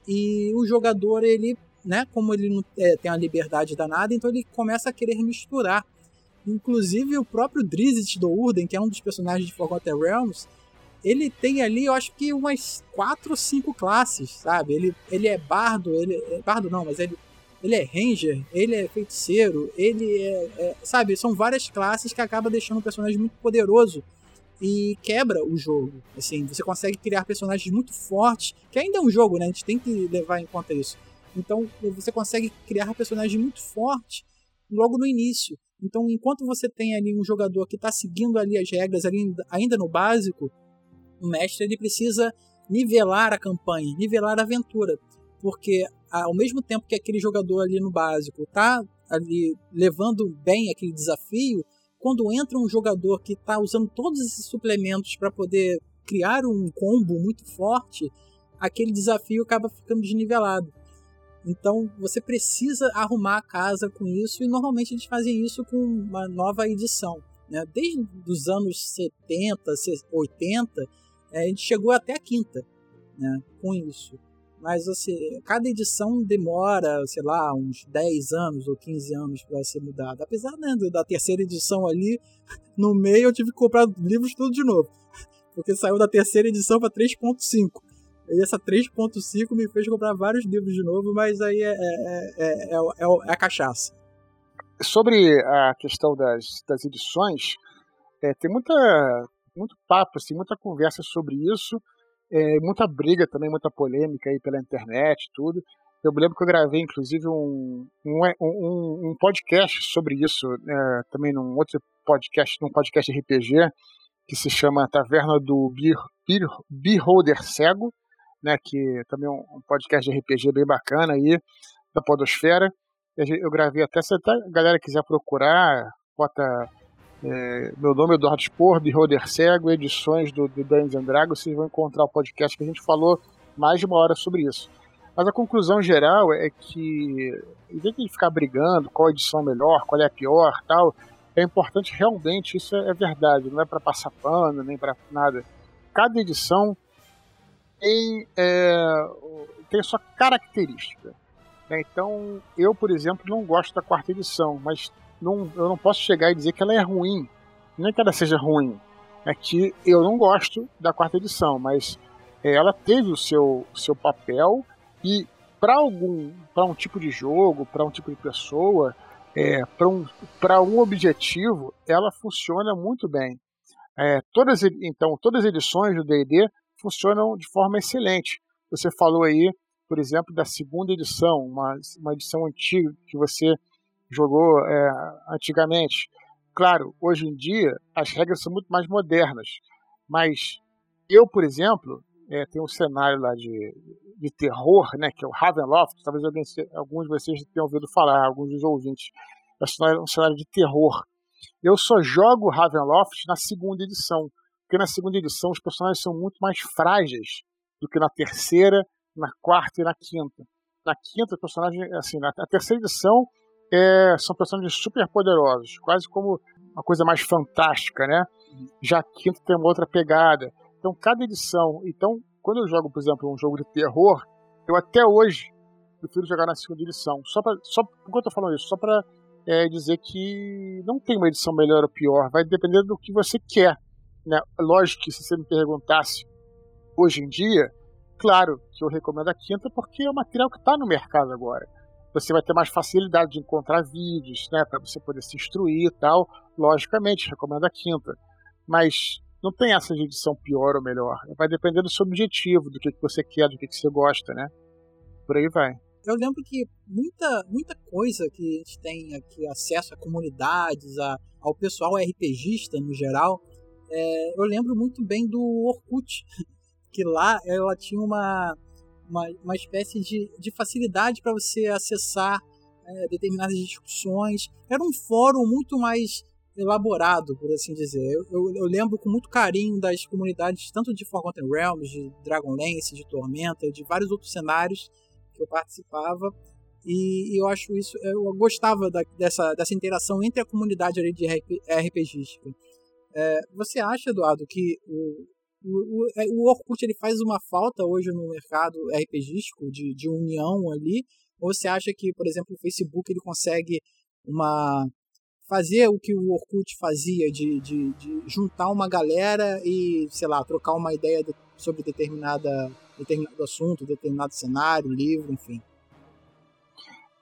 E o jogador, ele, né, como ele não é, tem a liberdade danada, então ele começa a querer misturar. Inclusive o próprio Drizzt do Urden, que é um dos personagens de Forgotten Realms, ele tem ali, eu acho que umas quatro ou cinco classes, sabe? Ele, ele é bardo, ele é bardo não, mas ele ele é ranger, ele é feiticeiro, ele é, é, Sabe, são várias classes que acaba deixando um personagem muito poderoso e quebra o jogo. Assim, você consegue criar personagens muito fortes, que ainda é um jogo, né? A gente tem que levar em conta isso. Então, você consegue criar personagens muito fortes logo no início. Então, enquanto você tem ali um jogador que está seguindo ali as regras ali, ainda no básico, o mestre ele precisa nivelar a campanha, nivelar a aventura, porque ao mesmo tempo que aquele jogador ali no básico está ali levando bem aquele desafio, quando entra um jogador que está usando todos esses suplementos para poder criar um combo muito forte, aquele desafio acaba ficando desnivelado. Então você precisa arrumar a casa com isso e normalmente eles fazem isso com uma nova edição. Né? Desde os anos 70, 80, a gente chegou até a quinta né? com isso. Mas assim, cada edição demora, sei lá, uns 10 anos ou 15 anos para ser mudada. Apesar né, da terceira edição ali, (laughs) no meio eu tive que comprar livros tudo de novo. Porque saiu da terceira edição para 3.5. E essa 3.5 me fez comprar vários livros de novo, mas aí é, é, é, é, a cachaça. Sobre a questão das, das edições, tem muita, muito papo, assim, muita conversa sobre isso é, muita briga também, muita polêmica aí pela internet tudo. Eu me lembro que eu gravei, inclusive, um, um, um, um podcast sobre isso, é, também num outro podcast, num podcast RPG, que se chama Taverna do Beholder Cego, né, que também é um podcast de RPG bem bacana aí, da Podosfera. Eu gravei até, se a galera quiser procurar, bota é, meu nome é Eduardo Spor, Beholder Cego, edições do, do Dungeons and Dragons. Vocês vão encontrar o podcast que a gente falou mais de uma hora sobre isso. Mas a conclusão geral é que, em vez de ficar brigando qual edição é melhor, qual é a pior, tal, é importante realmente, isso é, é verdade, não é para passar pano, nem para nada. Cada edição tem, é, tem sua característica. Né? Então, eu, por exemplo, não gosto da quarta edição, mas não, eu não posso chegar e dizer que ela é ruim. Não é que ela seja ruim, é que eu não gosto da quarta edição, mas é, ela teve o seu, seu papel e para algum para um tipo de jogo, para um tipo de pessoa, é, para um, um objetivo, ela funciona muito bem. É, todas então todas as edições do D&D funcionam de forma excelente. Você falou aí, por exemplo, da segunda edição, uma, uma edição antiga que você jogou é, antigamente. Claro, hoje em dia as regras são muito mais modernas, mas eu, por exemplo, é, tenho um cenário lá de, de terror, né, que é o Ravenloft, talvez alguém, alguns de vocês tenham ouvido falar, alguns dos ouvintes. É um cenário de terror. Eu só jogo Ravenloft na segunda edição, porque na segunda edição os personagens são muito mais frágeis do que na terceira, na quarta e na quinta. Na quinta, os personagens, assim, na terceira edição, é, são personagens super poderosos, quase como uma coisa mais fantástica, né? Já a quinta tem uma outra pegada. Então, cada edição. Então, quando eu jogo, por exemplo, um jogo de terror, eu até hoje prefiro jogar na segunda edição. Só, pra, só que eu falando isso? Só para é, dizer que não tem uma edição melhor ou pior, vai depender do que você quer. Né? Lógico que se você me perguntasse hoje em dia, claro que eu recomendo a quinta porque é o material que está no mercado agora você vai ter mais facilidade de encontrar vídeos, né, para você poder se instruir e tal. Logicamente, recomendo a quinta. Mas não tem essa de edição pior ou melhor. Vai depender do seu objetivo, do que, que você quer, do que, que você gosta, né? Por aí vai. Eu lembro que muita, muita coisa que a gente tem aqui, acesso a comunidades, a, ao pessoal RPGista no geral, é, eu lembro muito bem do Orkut, (laughs) que lá ela tinha uma, uma, uma espécie de, de facilidade para você acessar é, determinadas discussões. Era um fórum muito mais elaborado, por assim dizer. Eu, eu, eu, lembro com muito carinho das comunidades, tanto de Forgotten Realms, de Dragonlance, de Tormenta, de vários outros cenários que eu participava. E, e eu acho isso, eu gostava da, dessa, dessa interação entre a comunidade ali de RP, RPGística. É, você acha, Eduardo, que o, o, é, o Orkut ele faz uma falta hoje no mercado RPGístico de, de união ali? Ou você acha que, por exemplo, o Facebook ele consegue uma fazer o que o Orkut fazia de, de, de juntar uma galera e, sei lá, trocar uma ideia de, sobre determinada, determinado assunto, determinado cenário, livro, enfim?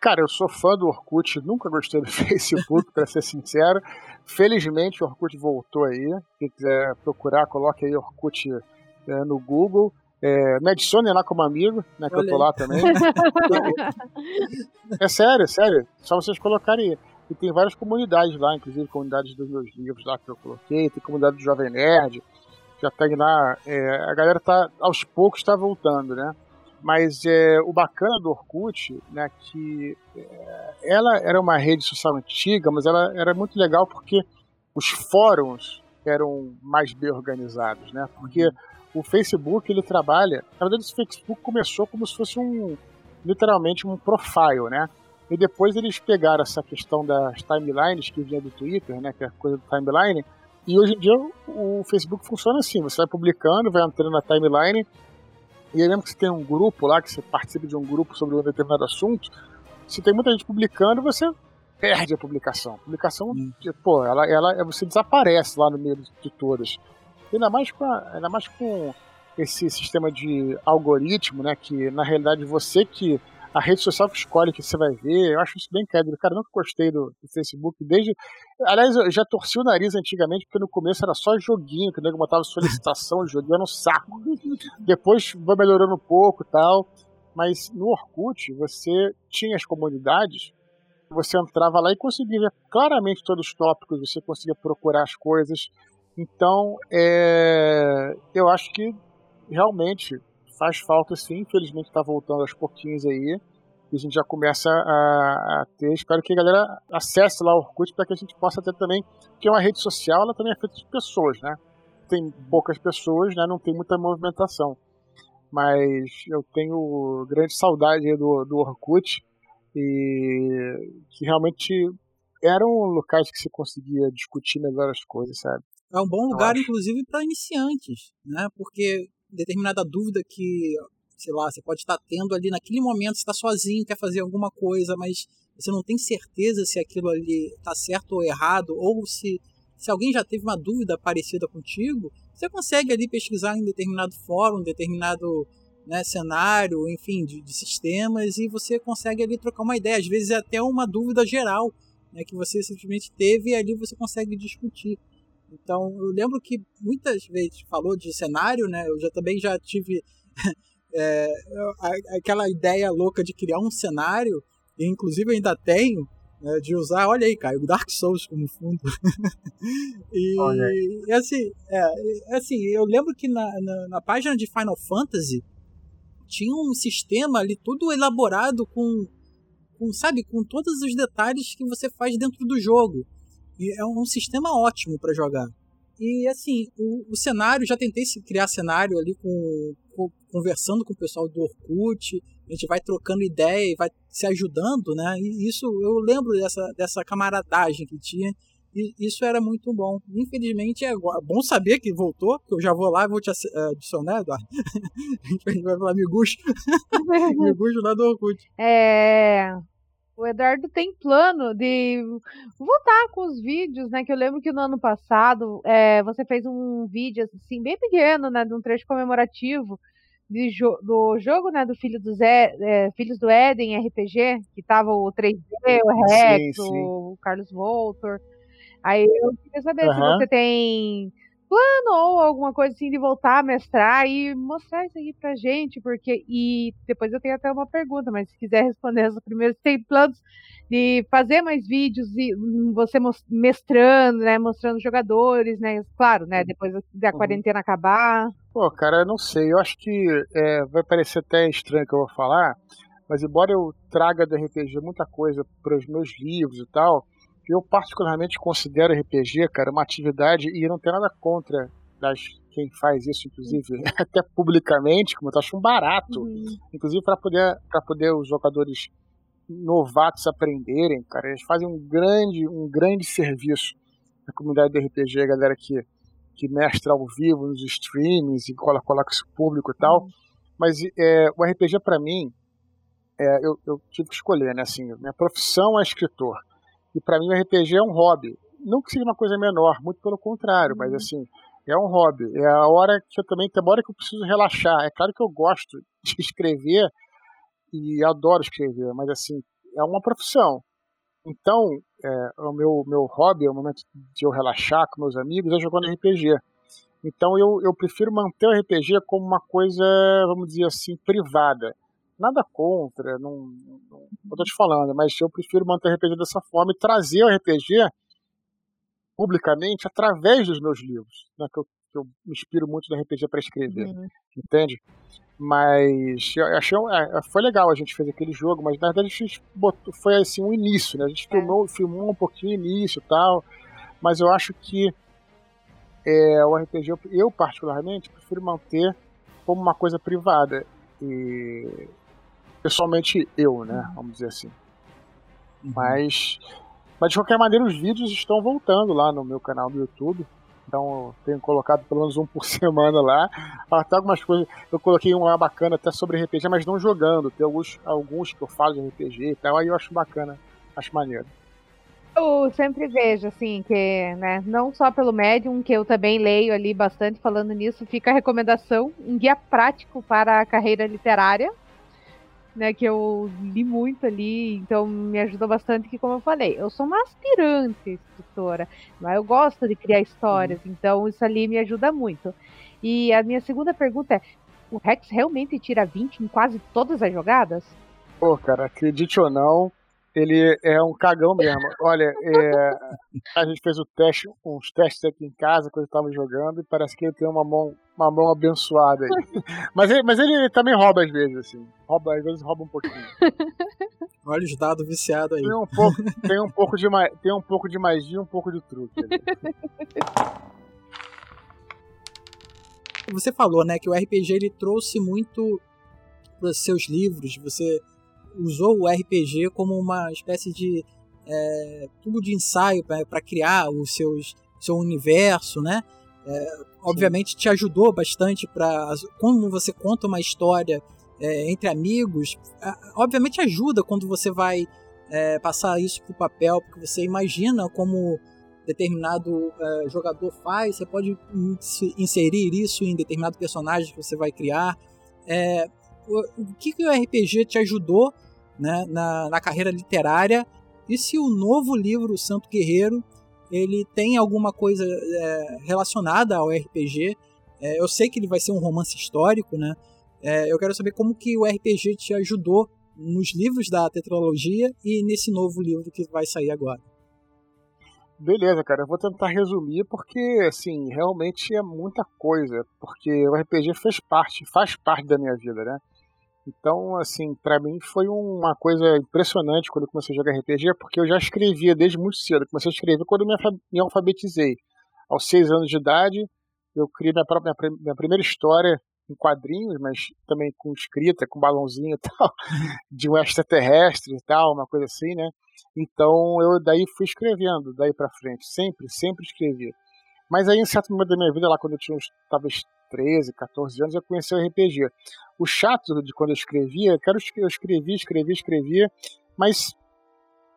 cara, eu sou fã do Orkut, nunca gostei do (laughs) Facebook, para ser sincero. Felizmente o Orkut voltou aí. Quem quiser procurar, coloque aí Orkut é, no Google. É, me adicione lá como amigo, né? Que Olha eu tô lá também. (laughs) é sério, é sério. Só vocês colocarem aí. E tem várias comunidades lá, inclusive comunidades dos meus livros lá que eu coloquei, tem comunidade do Jovem Nerd, já tem lá. É, a galera tá, aos poucos está voltando, né? Mas é, o bacana do Orkut, né, que é, ela era uma rede social antiga, mas ela era muito legal porque os fóruns eram mais bem organizados, né? Porque o Facebook ele trabalha, na verdade o Facebook começou como se fosse um literalmente um profile, né? E depois eles pegaram essa questão das timelines que vinha do Twitter, né, que é a coisa do timeline, e hoje em dia o Facebook funciona assim, você vai publicando, vai entrando na timeline, e aí mesmo que você tem um grupo lá, que você participe de um grupo sobre um determinado assunto, se tem muita gente publicando, você perde a publicação. A publicação, hum. pô, ela, ela, você desaparece lá no meio de todas. Ainda mais com, a, ainda mais com esse sistema de algoritmo, né, que na realidade você que a rede social que escolhe que você vai ver, eu acho isso bem querido. Cara, eu nunca gostei do, do, Facebook desde. Aliás, eu já torci o nariz antigamente, porque no começo era só joguinho, que o nego botava solicitação, (laughs) joguinho no saco. Depois vai melhorando um pouco e tal. Mas no Orkut, você tinha as comunidades, você entrava lá e conseguia ver claramente todos os tópicos, você conseguia procurar as coisas. Então, é, eu acho que realmente faz falta sim, infelizmente está voltando aos pouquinhos aí. E a gente já começa a, a, ter. Espero que a galera acesse lá o Orkut para que a gente possa ter também. Porque é uma rede social, ela também é feita de pessoas, né? Tem poucas pessoas, né? Não tem muita movimentação. Mas eu tenho grande saudade do, do Orkut e que realmente eram locais que se conseguia discutir melhor as coisas, sabe? É um bom lugar, inclusive, para iniciantes, né? Porque determinada dúvida que, sei lá, você pode estar tendo ali naquele momento, você está sozinho, quer fazer alguma coisa, mas você não tem certeza se aquilo ali está certo ou errado, ou se, se alguém já teve uma dúvida parecida contigo, você consegue ali pesquisar em determinado fórum, determinado né, cenário, enfim, de, de, sistemas, e você consegue ali trocar uma ideia. Às vezes é até uma dúvida geral né, que você simplesmente teve e ali você consegue discutir. Então, eu lembro que muitas vezes falou de cenário, né? Eu já também já tive (laughs) é, aquela ideia louca de criar um cenário, e inclusive ainda tenho, né, de usar, olha aí, Caio, Dark Souls como fundo. (laughs) e, e, assim, é, assim, eu lembro que na, na, na, página de Final Fantasy tinha um sistema ali tudo elaborado com, com, sabe, com todos os detalhes que você faz dentro do jogo. E é um sistema ótimo para jogar. E assim, o, o, cenário, já tentei criar cenário ali com, com, conversando com o pessoal do Orkut, a gente vai trocando ideia e vai se ajudando, né? E isso eu lembro dessa, dessa camaradagem que tinha. E isso era muito bom. Infelizmente é bom saber que voltou, que eu já vou lá e vou te eh, adicionar, Eduardo. (laughs) a gente vai falar miguxo. (laughs) miguxo lá do Orkut. É. O Eduardo tem plano de voltar com os vídeos, né? Que eu lembro que no ano passado é, você fez um vídeo assim bem pequeno, né? De um trecho comemorativo jo do jogo, né? Do Filho do Zé, é, Filhos do Éden RPG, que tava o 3D, o Rex, sim, sim. o Carlos Voltor. Aí eu queria saber uhum. se você tem plano ou alguma coisa assim de voltar a mestrar e mostrar isso aqui pra gente, porque e depois eu tenho até uma pergunta, mas se quiser (laughs) responder essa primeiro, tem planos de fazer mais vídeos e hum, você mestrando, né, mostrando jogadores, né, claro, né, depois da uhum. quarentena acabar. Pô, cara, eu não sei, eu acho que é, vai parecer até estranho que eu vou falar, mas embora eu traga do RPG muita coisa para os meus livros e tal, eu particularmente considero RPG, cara, uma atividade e não tenho nada contra das quem faz isso, inclusive, (laughs) até publicamente, como eu acho um barato, uhum. inclusive para poder para poder os jogadores novatos aprenderem, cara, eles fazem um grande um grande serviço na comunidade do RPG, a galera que que mestra ao vivo nos streams e coloca, coloca isso público e tal. Uhum. Mas é, o RPG para mim, é, eu, eu tive que escolher, né? Assim, minha profissão é escritor. E para mim o RPG é um hobby. Não que seja uma coisa menor, muito pelo contrário, uhum. mas assim, é um hobby. É a hora que eu também tem uma hora que eu preciso relaxar. É claro que eu gosto de (laughs) escrever e adoro escrever, mas assim, é uma profissão. Então, é, o meu, meu hobby, é o momento de eu relaxar com meus amigos, é jogando RPG. Então, eu, eu prefiro manter o RPG como uma coisa, vamos dizer assim, privada. Nada contra, não, não, eu tô te falando, mas eu prefiro manter o RPG dessa forma e trazer o RPG publicamente através dos meus livros, né, que, eu, que eu me inspiro muito no RPG para escrever, uhum. entende? Mas eu achei, é, foi legal a gente fez aquele jogo, mas na verdade a gente botou, foi assim um início, né? A gente é. filmou, filmou um pouquinho o início e tal, mas eu acho que é, o RPG, eu particularmente prefiro manter como uma coisa privada. E pessoalmente eu, né? Vamos dizer assim. Uhum. Mas, mas de qualquer maneira os vídeos estão voltando lá no meu canal do YouTube. Então tenho colocado pelo menos um por (laughs) semana lá. Até algumas coisas. Eu coloquei um lá bacana até sobre RPG, mas não jogando. Tem alguns, alguns que eu falo de RPG e tal, aí eu acho bacana, acho maneiro. Eu sempre vejo, assim, que, né, não só pelo Medium, que eu também leio ali bastante falando nisso, fica a recomendação, um guia prático para a carreira literária, né, que eu li muito ali, então me ajudou bastante, que como eu falei, eu sou uma aspirante escritora, mas eu gosto de criar histórias, uhum. então isso ali me ajuda muito. E a minha segunda pergunta é, o Rex realmente tira 20 em quase todas as jogadas? Pô, cara, acredite ou não, ele é um cagão mesmo. Olha, é, a gente fez o teste, uns testes aqui em casa quando estava jogando e parece que ele tem uma mão, uma mão abençoada aí. Mas ele, mas ele também rouba às vezes, assim. Rouba, às vezes rouba um pouquinho. Olha os dados viciados aí. Tem um pouco, tem um pouco de tem um pouco de magia, um pouco de truque. Ali. Você falou, né, que o RPG ele trouxe muito para seus livros. Você usou o RPG como uma espécie de é, tubo de ensaio para criar os seus seu universo, né? É, obviamente te ajudou bastante para quando você conta uma história é, entre amigos, obviamente ajuda quando você vai é, passar isso para o papel, porque você imagina como determinado é, jogador faz, você pode inserir isso em determinado personagem que você vai criar. É, o que, que o RPG te ajudou né, na, na carreira literária e se o novo livro Santo Guerreiro ele tem alguma coisa é, relacionada ao RPG. É, eu sei que ele vai ser um romance histórico, né? É, eu quero saber como que o RPG te ajudou nos livros da tetralogia e nesse novo livro que vai sair agora. Beleza, cara, eu vou tentar resumir porque, assim, realmente é muita coisa, porque o RPG fez parte, faz parte da minha vida, né? Então, assim, para mim foi uma coisa impressionante quando eu comecei a jogar RPG, porque eu já escrevia desde muito cedo. Comecei a escrever quando eu me alfabetizei. Aos seis anos de idade, eu criei minha, própria, minha primeira história em quadrinhos, mas também com escrita, com balãozinho e (laughs) tal, de um extraterrestre e tal, uma coisa assim, né? Então eu daí fui escrevendo, daí para frente, sempre, sempre escrevi. Mas aí, em certo momento da minha vida, lá quando eu tinha talvez 13, 14 anos, eu conheci o RPG. O chato de quando eu escrevia, eu escrevia, escrevia, escrevia, mas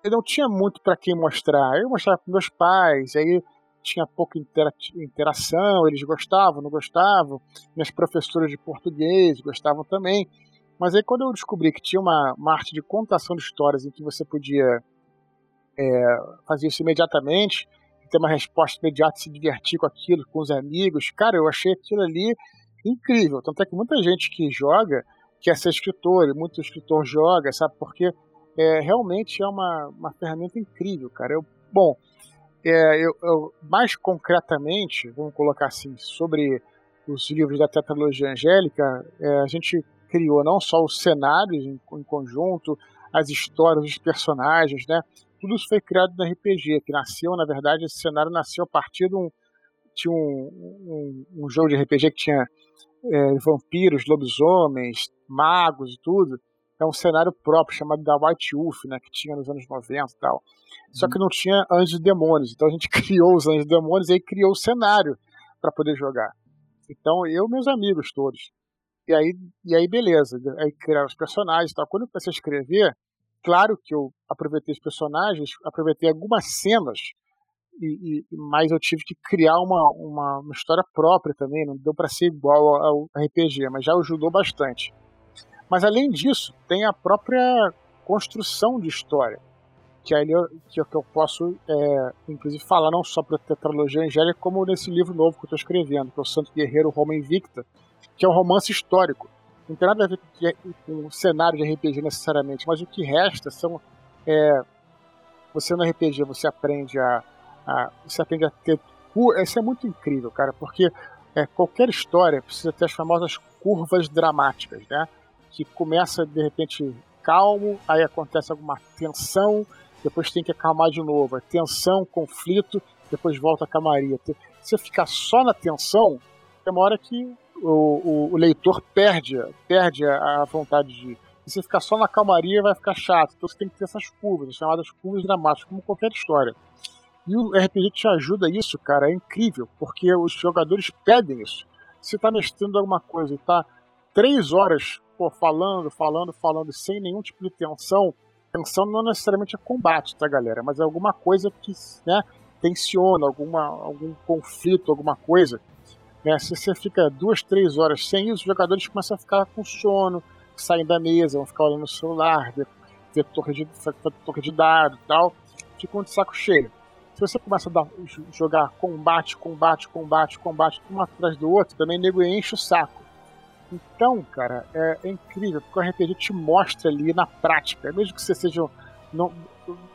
eu não tinha muito para quem mostrar. Eu mostrava para meus pais, aí tinha pouca intera interação, eles gostavam, não gostavam. Minhas professoras de português gostavam também. Mas aí quando eu descobri que tinha uma, uma arte de contação de histórias em que você podia é, fazer isso imediatamente, ter uma resposta imediata, se divertir com aquilo, com os amigos. Cara, eu achei aquilo ali incrível. Tanto é que muita gente que joga quer ser escritor, e muito escritor joga, sabe? Porque é, realmente é uma, uma ferramenta incrível, cara. Eu, bom, é, eu, eu, mais concretamente, vamos colocar assim, sobre os livros da tetralogia angélica, é, a gente criou não só os cenários em, em conjunto, as histórias, os personagens, né? Tudo isso foi criado no RPG, que nasceu, na verdade, esse cenário nasceu a partir de um. Tinha um, um, um jogo de RPG que tinha é, vampiros, lobisomens, magos e tudo. É um cenário próprio chamado da White Wolf, né, que tinha nos anos 90 e tal. Só uhum. que não tinha anjos e demônios. Então a gente (laughs) criou os anjos e demônios e aí criou o cenário para poder jogar. Então eu e meus amigos todos. E aí, e aí beleza. Aí criaram os personagens e tal. Quando eu comecei a escrever, Claro que eu aproveitei os personagens, aproveitei algumas cenas, e, e, mas eu tive que criar uma, uma, uma história própria também, não deu para ser igual ao RPG, mas já ajudou bastante. Mas além disso, tem a própria construção de história. Que eu, que, que eu posso, é, inclusive, falar não só para a tetralogia angélica, como nesse livro novo que eu estou escrevendo, que é o Santo Guerreiro Roma Invicta, que é um romance histórico. Não tem nada a ver com um cenário de RPG necessariamente, mas o que resta são. É, você no RPG você aprende a, a, você aprende a ter. Isso é muito incrível, cara, porque é, qualquer história precisa ter as famosas curvas dramáticas, né? Que começa de repente calmo, aí acontece alguma tensão, depois tem que acalmar de novo. É tensão, conflito, depois volta a calmaria. Se você ficar só na tensão, hora que o, o, leitor perde, perde a, vontade de. E se ficar só na calmaria, vai ficar chato. Então você tem que ter essas curvas, chamadas curvas dramáticas, como qualquer história. E o RPG te ajuda isso, cara, é incrível, porque os jogadores pedem isso. Se tá mestrando alguma coisa e tá três horas pô, falando, falando, falando, sem nenhum tipo de tensão, tensão não necessariamente é combate, tá, galera? Mas é alguma coisa que né, tensiona, alguma, algum conflito, alguma coisa. Né? Se você fica duas, três horas sem isso, os jogadores começam a ficar com sono, saem da mesa, vão ficar olhando no celular, ver, ver torre, de, torre de dado e tal, ficam de saco cheio. Se você começa a dar, jogar combate, combate, combate, combate, um atrás do outro, também nego enche o saco. Então, cara, é, é, incrível, porque o RPG te mostra ali na prática, mesmo que você seja. Não,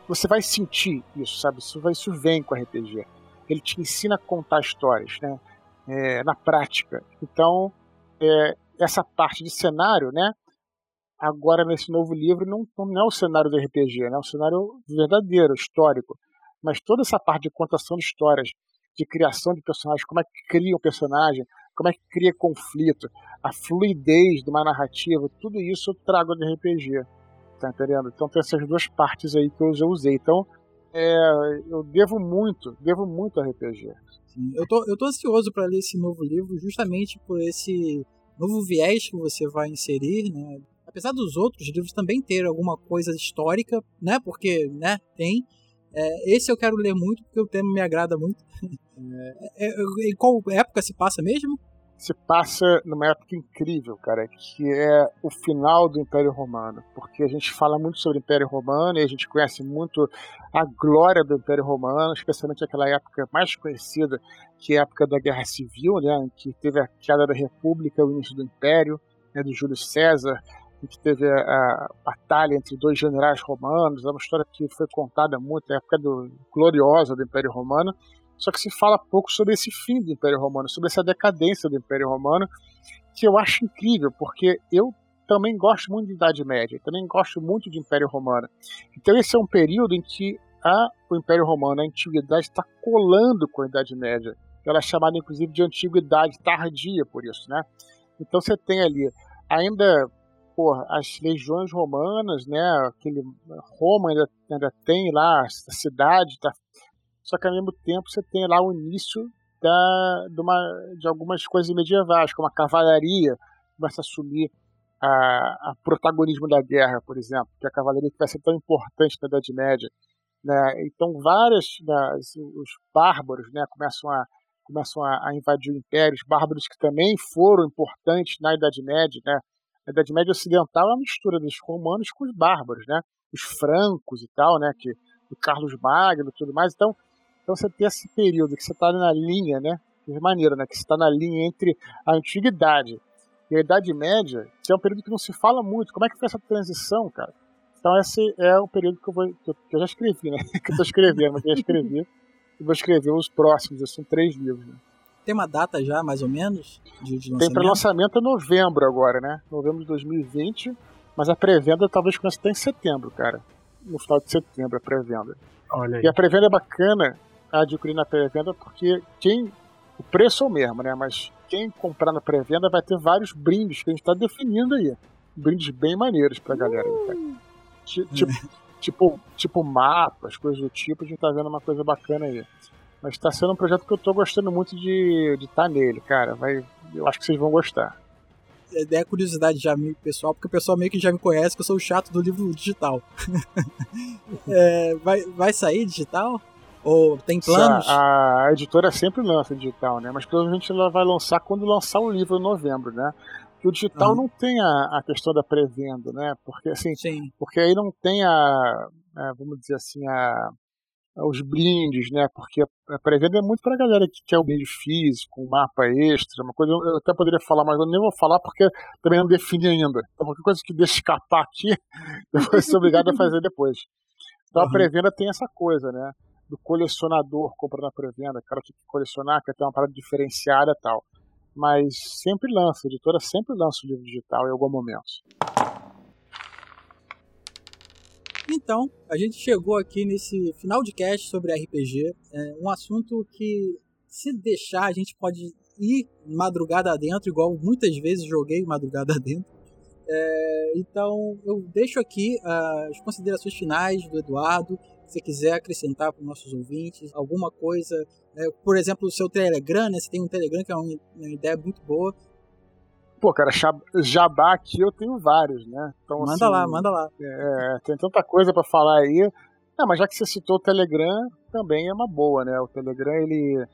você vai sentir isso, sabe? Isso, isso vem com o RPG. Ele te ensina a contar histórias, né? É, na prática. Então, é, essa parte de cenário, né? Agora, nesse novo livro, não, não é o cenário do RPG, né? É um cenário verdadeiro, histórico. Mas toda essa parte de contação de histórias, de criação de personagens, como é que cria um personagem, como é que cria conflito, a fluidez de uma narrativa, tudo isso eu trago de RPG. Tá entendendo? Então tem essas duas partes aí que eu já usei. Então é, eu devo muito, devo muito a RPG. Sim, eu, tô, eu tô ansioso para ler esse novo livro justamente por esse novo viés que você vai inserir, né? Apesar dos outros livros também terem alguma coisa histórica, né? Porque, né, tem. É, esse eu quero ler muito porque o tema me agrada muito. (laughs) É, é, é, em qual época se passa mesmo? Se passa numa época incrível, cara, que é o final do Império Romano, porque a gente fala muito sobre o Império Romano e a gente conhece muito a glória do Império Romano, especialmente aquela época mais conhecida, que é a época da Guerra Civil, né, em que teve a queda da República, o início do Império, né, do Júlio César, em que teve a, a, batalha entre dois generais romanos, é uma história que foi contada muito, a época do, gloriosa do Império Romano, só que se fala pouco sobre esse fim do Império Romano, sobre essa decadência do Império Romano, que eu acho incrível, porque eu também gosto muito de Idade Média, também gosto muito de Império Romano. Então esse é um período em que a, o Império Romano, a Antiguidade, está colando com a Idade Média. Ela é chamada inclusive de Antiguidade tardia por isso, né? Então você tem ali ainda as legiões romanas, né? Aquele Roma ainda, ainda tem lá a cidade, está só que ao mesmo tempo você tem lá o início da, de, uma, de algumas coisas medievais, como a cavalaria começa a assumir a, a, protagonismo da guerra, por exemplo, que a cavalaria que vai ser tão importante na Idade Média. Né? Então, várias das, os bárbaros né, começam, a, começam a, a invadir o império, os bárbaros que também foram importantes na Idade Média. Né? A Idade Média Ocidental é uma mistura dos romanos com os bárbaros, né? os francos e tal, né? que, o Carlos Magno e tudo mais. Então, então você tem esse período que você está na linha, né? De maneira, né? Que você está na linha entre a antiguidade e a Idade Média, que é um período que não se fala muito. Como é que foi essa transição, cara? Então esse é o período que eu vou. Que eu, já escrevi, né? (laughs) que eu estou escrevendo, mas que eu já escrevi. E vou escrever os próximos, são três livros. Né? Tem uma data já, mais ou menos? De, de Tem para lançamento em novembro agora, né? Novembro de 2020. Mas a pré-venda talvez comece até em setembro, cara. No final de setembro, a pré-venda. Olha aí. E a pré-venda é bacana adquirir na pré-venda, porque quem. O preço é o mesmo, né? Mas quem comprar na pré-venda vai ter vários brindes que a gente está definindo aí. Brindes bem maneiros pra galera. Uh. Tipo, tipo, tipo mapas, coisas do tipo, a gente tá vendo uma coisa bacana aí. Mas tá sendo um projeto que eu tô gostando muito de estar tá nele, cara. Vai, eu acho que vocês vão gostar. É, é curiosidade já pessoal, porque o pessoal meio que já me conhece que eu sou o chato do livro digital. (laughs) é, vai, vai sair digital? Ou tem planos? A, a, editora sempre lança digital, né? Mas provavelmente ela vai lançar quando lançar o livro em novembro, né? o digital uhum. não tem a, a, questão da pré-venda, né? Porque assim, Sim. porque aí não tem a, a vamos dizer assim, a, os blindes, né? Porque a pré-venda é muito para a galera que quer o brinde físico, um mapa extra, uma coisa. Eu até poderia falar, mas eu nem vou falar porque também não defini ainda. Então, qualquer coisa que deixe escapar aqui, (laughs) eu vou ser obrigado a fazer depois. Então, uhum. a pré-venda tem essa coisa, né? Do colecionador compra na pré-venda, cara que colecionar, quer ter uma parada diferenciada e tal mas sempre lança, a editora sempre lança o livro digital em algum momento. Então, a gente chegou aqui nesse final de cast sobre RPG, é um assunto que, se deixar, a gente pode ir madrugada adentro, igual muitas vezes joguei madrugada (laughs) adentro. É, então, eu deixo aqui uh, as considerações finais do Eduardo. Se você quiser acrescentar para os nossos ouvintes alguma coisa, né? por exemplo, o seu Telegram, né? Você tem um Telegram que é uma, uma ideia muito boa. Pô, cara, jabá aqui eu tenho vários, né? Então, manda assim, lá, manda lá. É, tem tanta coisa para falar aí. Não, mas já que você citou o Telegram, também é uma boa, né? O Telegram, ele.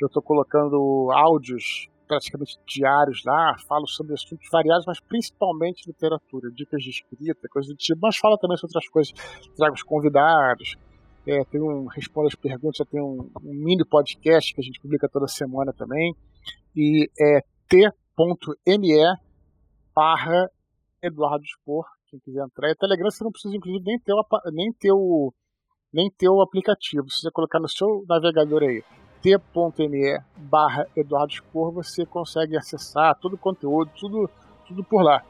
Eu tô colocando áudios praticamente diários lá, falo sobre assuntos variados, mas principalmente literatura, dicas de escrita, coisas do tipo, mas fala também sobre outras coisas, trago os convidados, é, tem um responde as perguntas, tem um, um, mini podcast que a gente publica toda semana também, e é t.me barra Eduardo Spor, quem quiser entrar. E Telegram você não precisa, inclusive, nem ter o, nem ter o, nem ter o aplicativo. Se você colocar no seu navegador aí, t.me barra Eduardo Spor, você consegue acessar todo o conteúdo, tudo, tudo por lá.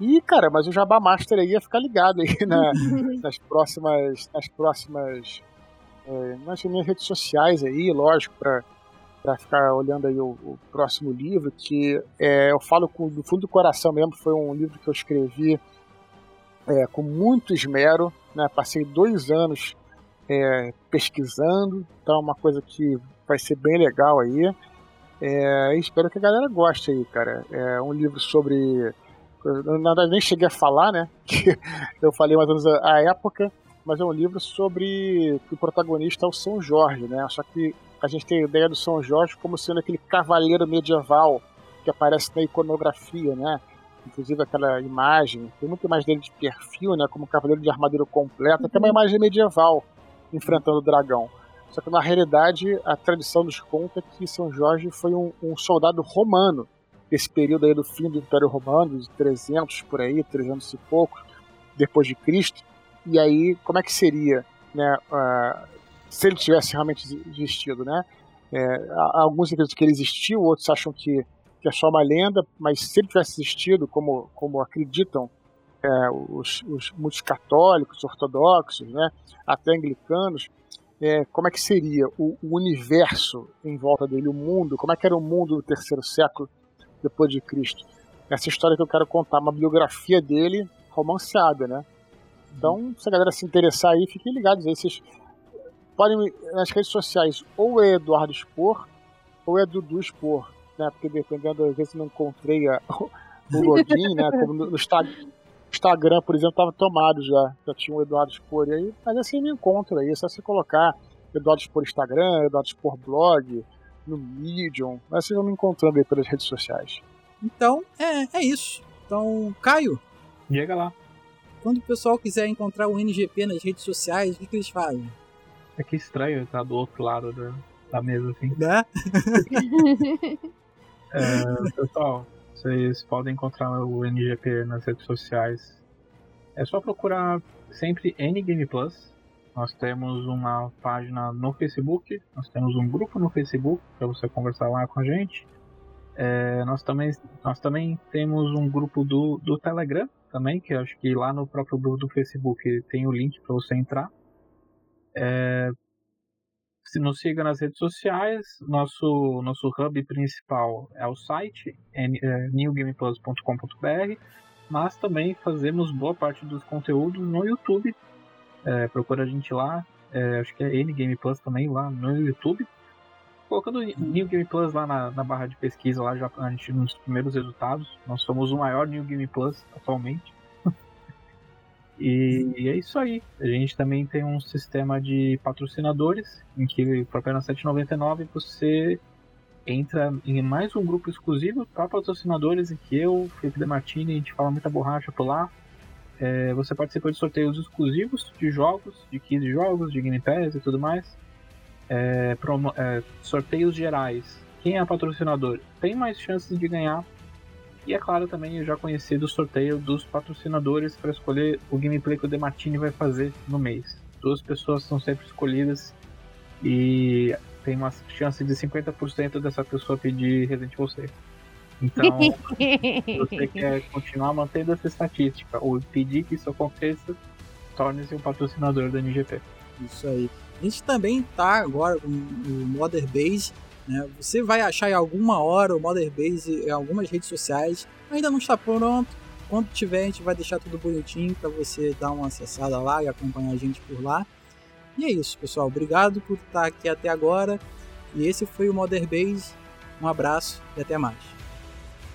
E, cara, mas o Jabá Master aí ia ficar ligado aí na, (laughs) nas próximas. Nas próximas. É, nas minhas redes sociais aí, lógico, para para ficar olhando aí o, o próximo livro, que é, eu falo com, do fundo do coração mesmo, foi um livro que eu escrevi é, com muito esmero, né? Passei dois anos é, pesquisando, então é uma coisa que vai ser bem legal aí. É, espero que a galera goste aí, cara. É um livro sobre. Na verdade, nem cheguei a falar, né? (laughs) Que eu falei mais ou menos a, época, mas é um livro sobre que o protagonista é o São Jorge, né? Só que a gente tem a ideia do São Jorge como sendo aquele cavaleiro medieval que aparece na iconografia, né? Inclusive aquela imagem, tem muita imagem dele de perfil, né? Como cavaleiro de armadura completa, que é uma imagem medieval enfrentando o dragão. Só que na realidade a tradição nos conta que São Jorge foi um, um soldado romano desse período aí do fim do Império Romano, de 300 por aí, 300 e pouco depois de Cristo. E aí, como é que seria, né, uh, se ele tivesse realmente existido, né? É, alguns acreditam que ele existiu, outros acham que, que é só uma lenda, mas se ele tivesse existido, como, como acreditam é, os, os muitos católicos, ortodoxos, né, até anglicanos, é, como é que seria o, o, universo em volta dele, o mundo, como é que era o mundo do terceiro século depois de Cristo. Essa história que eu quero contar, uma biografia dele romanceada, né? Então, se a galera se interessar aí, fiquem ligados aí. Vocês podem, nas redes sociais, ou é Eduardo Spor, ou é Dudu Spor, né? Porque dependendo, às vezes não encontrei a, (laughs) o login, né? Como no, no Instagram, por exemplo, estava tomado já. Já tinha o Eduardo Spor aí, mas assim me encontro aí. É só você colocar Eduardo Spor Instagram, Eduardo Spor Blog, no Medium. Mas vocês vão me encontrando aí pelas redes sociais. Então, é, é isso. Então, Caio. Chega lá. Quando o pessoal quiser encontrar o NGP nas redes sociais, o que, que eles fazem? É que estranho estar do outro lado da, da mesa, assim. Né? (laughs) é, pessoal, vocês podem encontrar o NGP nas redes sociais. É só procurar sempre NGame Plus. Nós temos uma página no Facebook, nós temos um grupo no Facebook para você conversar lá com a gente. É, nós, também, nós também temos um grupo do, do Telegram também, que acho que lá no próprio grupo do Facebook tem o link para você entrar. É, se nos siga nas redes sociais. Nosso, nosso hub principal é o site é, newgameplus.com.br, mas também fazemos boa parte dos conteúdos no YouTube. É, procura a gente lá, é, acho que é N Plus também lá no YouTube. Colocando New Game Plus lá na, na barra de pesquisa, lá já a gente nos primeiros resultados. Nós somos o maior New Game Plus atualmente. (laughs) E, e, é isso aí. A gente também tem um sistema de patrocinadores em que por apenas R$ 7,99 você entra em mais um grupo exclusivo para patrocinadores em que eu, Felipe Demartini, a gente fala muita borracha por lá. É, você participa de sorteios exclusivos de jogos, de kits de jogos, de Game Pass e tudo mais. É, promo, é, sorteios gerais. Quem é patrocinador tem mais chances de ganhar. E é claro também eu já conheci do sorteio dos patrocinadores para escolher o gameplay que o Demartini vai fazer no mês. Duas pessoas são sempre escolhidas e tem uma chance de 50% dessa pessoa pedir Resident Evil 6. Então, (laughs) se você quer continuar mantendo essa estatística ou impedir que isso aconteça, torne-se um patrocinador da NGP. Isso aí. A gente também tá agora com o Mother Base. Né? Você vai achar em alguma hora o Mother Base em algumas redes sociais. Ainda não está pronto. Quando tiver, a gente vai deixar tudo bonitinho para você dar uma acessada lá e acompanhar a gente por lá. E é isso, pessoal. Obrigado por estar aqui até agora. E esse foi o Mother Base. Um abraço e até mais.